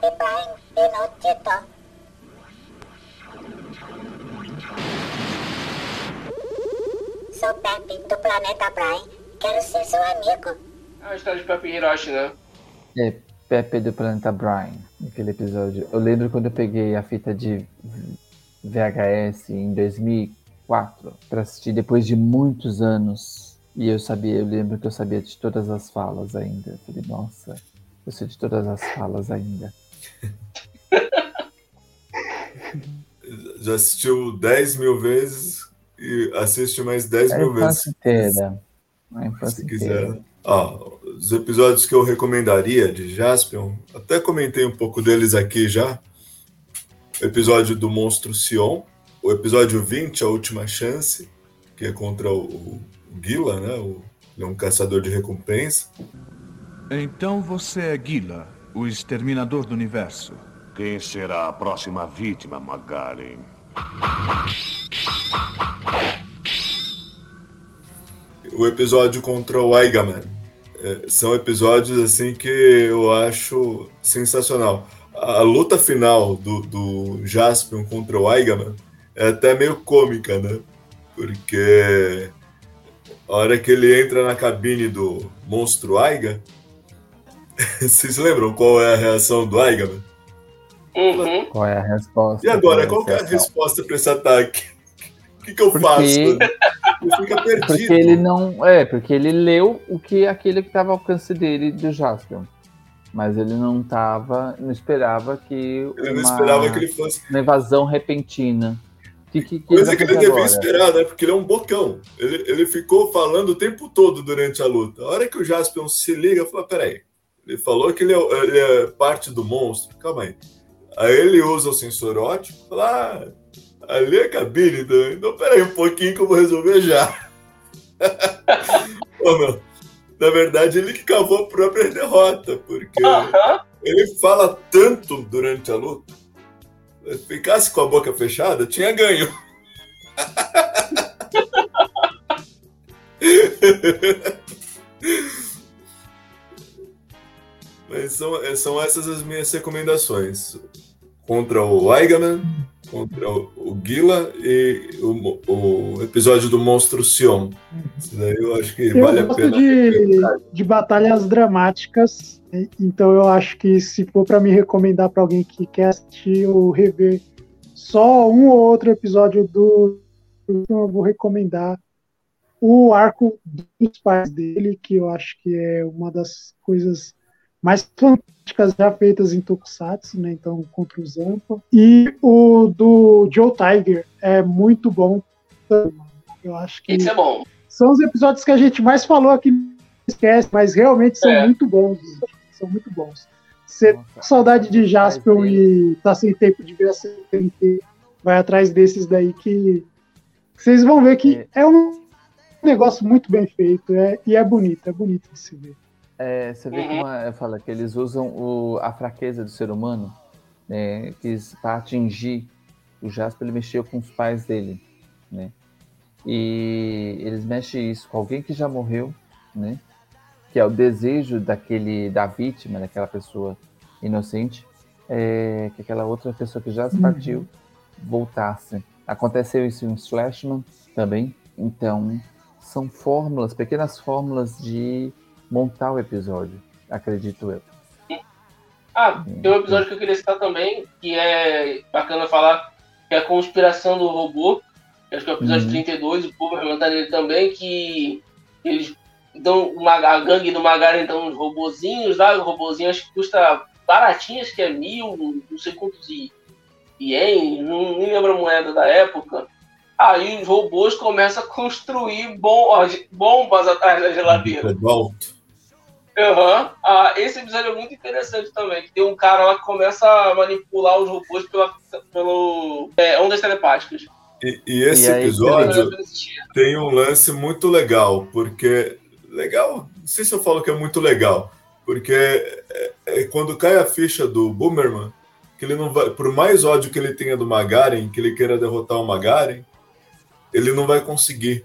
Pepe Prime Inutito. Sou Pepe do planeta Prime. Quero ser seu amigo. É a história de Pepe Hiroshi, né? É, Pepe do planeta Brian, aquele episódio. Eu lembro quando eu peguei a fita de VHS em 2004 para assistir depois de muitos anos. E eu sabia, eu lembro que eu sabia de todas as falas ainda. Eu falei, nossa, eu sei de todas as falas ainda. Já assistiu 10 mil vezes e assiste mais 10 mil vezes. Inteira. Se quiser. Ó, os episódios que eu recomendaria de Jaspion, até comentei um pouco deles aqui já. O episódio do Monstro Sion, o episódio 20, A Última Chance, que é contra o, o Gila, né? O, ele é um caçador de recompensa. Então você é Gila, o exterminador do universo. Quem será a próxima vítima, Magaren? O episódio contra o Aigaman. É, são episódios assim que eu acho sensacional. A, luta final do, do Jaspion contra o Aigaman é até meio cômica, né? Porque a hora que ele entra na cabine do monstro Aiga, Vocês lembram qual é a reação do Aigaman? Uhum. Qual é a resposta? E agora, qual é a resposta para esse ataque? O que, que eu porque... faço? Ele fica perdido. Porque ele não. É, porque ele leu o que aquele que estava ao alcance dele do Jaspion. Mas ele não tava. não esperava que. Ele uma, não esperava que ele fosse. Uma evasão repentina. Que, que, que Coisa que ele devia esperar, né? Porque ele é um bocão. Ele, ele ficou falando o tempo todo durante a luta. A hora que o Jaspion se liga, fala: peraí, ele falou que ele é, ele é, parte do monstro. Calma aí. Aí ele usa o sensor ótico e fala: ah, ali é cabine, então, então peraí um pouquinho que eu vou resolver já. Ou não? Na verdade, ele que cavou a própria derrota, porque ele fala tanto durante a luta. Se ficasse com a boca fechada, tinha ganho. Mas são, é, são essas as minhas recomendações. Contra o Aigaman, contra o, o Gila e o, o, episódio do Monstro Sion. Isso daí eu acho que eu vale a pena. De, de batalhas dramáticas, então eu acho que se for para me recomendar para alguém que quer assistir ou rever só um ou outro episódio do. Eu vou recomendar o arco dos pais dele, que eu acho que é uma das coisas mais fantásticas já feitas em Tokusatsu, né? Então, contra o Zampa. E o do Joe Tiger é muito bom. Eu acho que. Esse é bom. São os episódios que a gente mais falou aqui no esquece, mas realmente são é. muito bons. São muito bons. Você tá com saudade de Jaspion e tá sem tempo de ver a CNT, vai atrás desses daí que vocês vão ver que é, é um negócio muito bem feito é, e é bonito, é bonito de se ver. É, você vê como é, fala que eles usam o, a fraqueza do ser humano né, para atingir o Jasper, ele mexeu com os pais dele, né? E eles mexem isso com alguém que já morreu, né? Que é o desejo daquele da vítima, daquela pessoa inocente, é, que aquela outra pessoa que já se partiu uhum. voltasse. Aconteceu isso em Slashman também. Então, são fórmulas, pequenas fórmulas de montar o episódio, acredito eu. Ah, tem um episódio que eu queria citar também, que é bacana falar, que é a conspiração do robô. Acho que é o episódio uhum. 32, o povo vai nele também, que eles dão uma, a gangue do Magaren dão uns robozinhos lá, o robozinho acho que custa baratinho, acho que é mil, não sei quantos ien, não, nem lembro a moeda da época. Aí os robôs começam a construir bom, bombas atrás da geladeira. Cobalto. Uhum. Ah, esse episódio é muito interessante também, que tem um cara lá que começa a manipular os robôs pela, pelo é, ondas telepáticas. E, e esse e aí, episódio tem um lance muito legal, porque legal, não sei se eu falo que é muito legal, porque é, é quando cai a ficha do Boomerman, que ele não vai, por mais ódio que ele tenha do Magaren, que ele queira derrotar o Magaren, ele não vai conseguir.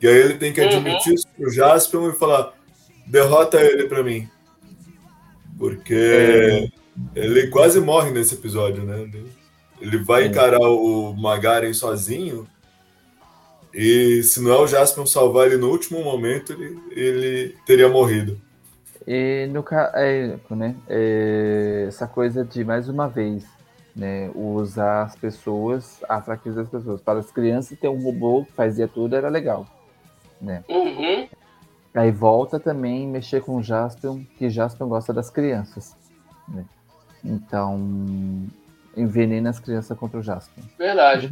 E aí ele tem que uhum. admitir uhum. isso pro Jaspion e falar: derrota ele para mim. Porque é. ele quase morre nesse episódio, né? Ele, ele vai é. encarar o Magaren sozinho. E se não é o Jaspion salvar ele no último momento, ele, ele teria morrido. E no é, né, é, essa coisa de mais uma vez, né, usar as pessoas, a fraqueza das pessoas. Para as crianças ter um robô que fazia tudo era legal, né? Uhum. Aí volta também mexer com o Jaspion, que Jaspion gosta das crianças. Né? Então, envenena as crianças contra o Jaspion. Verdade.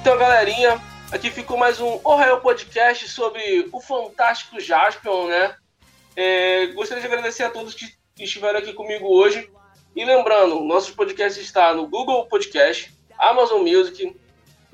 Então, galerinha, aqui ficou mais um Ohio Podcast sobre o fantástico Jaspion, né? É, gostaria de agradecer a todos que estiveram aqui comigo hoje. E lembrando, nossos podcasts está no Google Podcast, Amazon Music,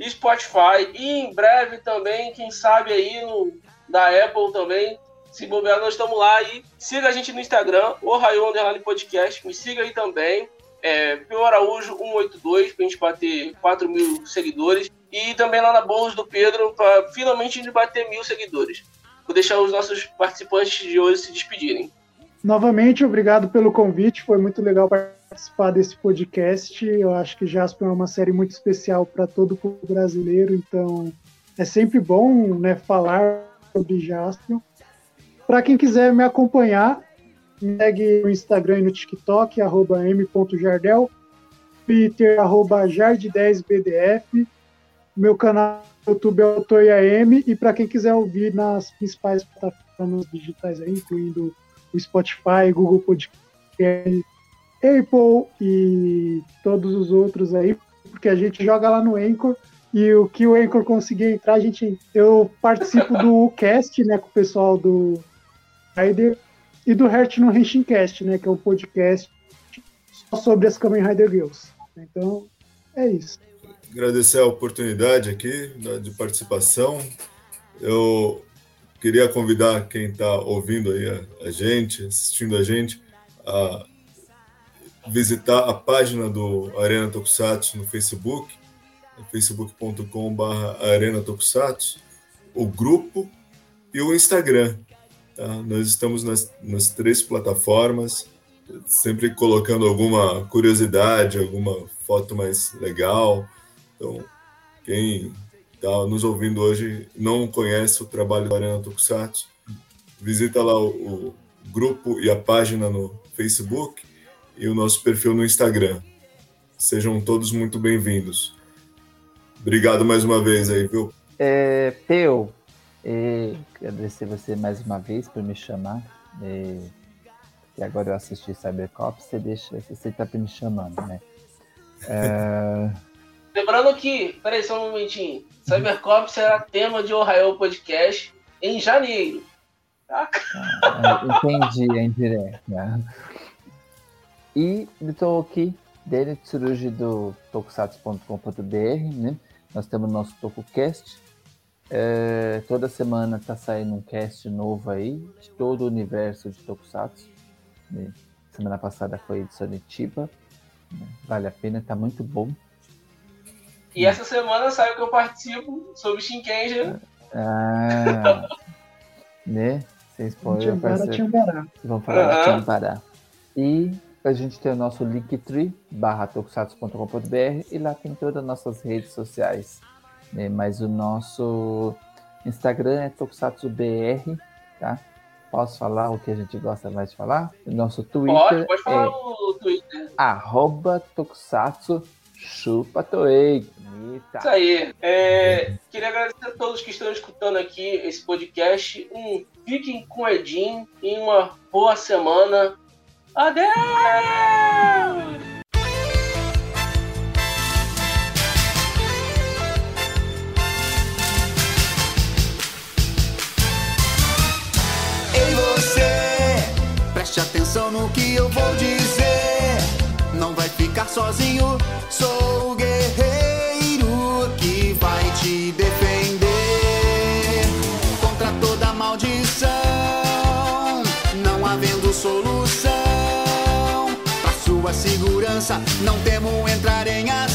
Spotify e em breve também, quem sabe aí no, da Apple também. Se bobear, nós estamos lá e siga a gente no Instagram, o Raio Underline Podcast. Me siga aí também, é, Pio Araújo 182, para a gente bater 4 mil seguidores. E também lá na Bolos do Pedro, para finalmente a gente bater mil seguidores. Vou deixar os nossos participantes de hoje se despedirem. Novamente, obrigado pelo convite. Foi muito legal participar desse podcast. Eu acho que Jasper é uma série muito especial para todo o povo brasileiro, então é sempre bom né, falar sobre Jasper. Para quem quiser me acompanhar, me segue no Instagram e no TikTok, arroba m.jardel, Twitter, arroba jard10bdf, meu canal no YouTube é o Toia M, e para quem quiser ouvir nas principais plataformas digitais aí, incluindo o Spotify, Google Podcast, Apple e todos os outros aí, porque a gente joga lá no Anchor e o que o Anchor conseguir entrar, a gente eu participo do cast, né, com o pessoal do Rider e do Heart no Henshincast, né, que é um podcast só sobre as Kamen Rider Girls. Então, é isso. Agradecer a oportunidade aqui de participação. Eu queria convidar quem está ouvindo aí a, a, gente, assistindo a gente, a visitar a página do Arena Tokusatsu no Facebook, facebook.com.br Arena Tokusatsu, o grupo e o Instagram. Tá? Nós estamos nas, nas três plataformas, sempre colocando alguma curiosidade, alguma foto mais legal. Então, quem está nos ouvindo hoje não conhece o trabalho do Arena Tokusatsu, visita lá o, o, grupo e a página no Facebook e o nosso perfil no Instagram. Sejam todos muito bem-vindos. Obrigado mais uma vez aí, viu? É, Peu, é, agradecer você mais uma vez por me chamar. É, e agora eu assisti Cybercop, você deixa, você está me chamando, né? É, Lembrando que, peraí só um momentinho. Cybercop será tema de Ohio Podcast em janeiro. Ah, entendi a indireta. E estou aqui, dele Tsurugi do tokusatsu.com.br, né? Nós temos nosso TokuCast. É, toda semana está saindo um cast novo aí, de todo o universo de Tokusatsu. Né? Semana passada foi de Sonitiba. Né? Vale a pena, tá muito bom. E essa semana saiu que eu participo sobre Shinkenja. Ah, né? Sem spoiler. Tiambara, Vamos falar de Tiambara. E a gente tem o nosso linktree, barra tokusatsu.com.br e lá tem todas as nossas redes sociais. Né? Mas o nosso Instagram é tokusatsubr, tá? Posso falar o que a gente gosta mais de falar? O nosso Twitter pode, pode falar é o Twitter. arroba tokusatsu chupa toei. Isso aí. É, queria agradecer a todos que estão escutando aqui esse podcast. Um, fiquem com o Edinho em uma boa semana. Adeus! Ei você, preste atenção no que eu vou dizer. Ficar sozinho, sou o guerreiro que vai te defender contra toda maldição. Não havendo solução, pra sua segurança, não temo entrar em ação.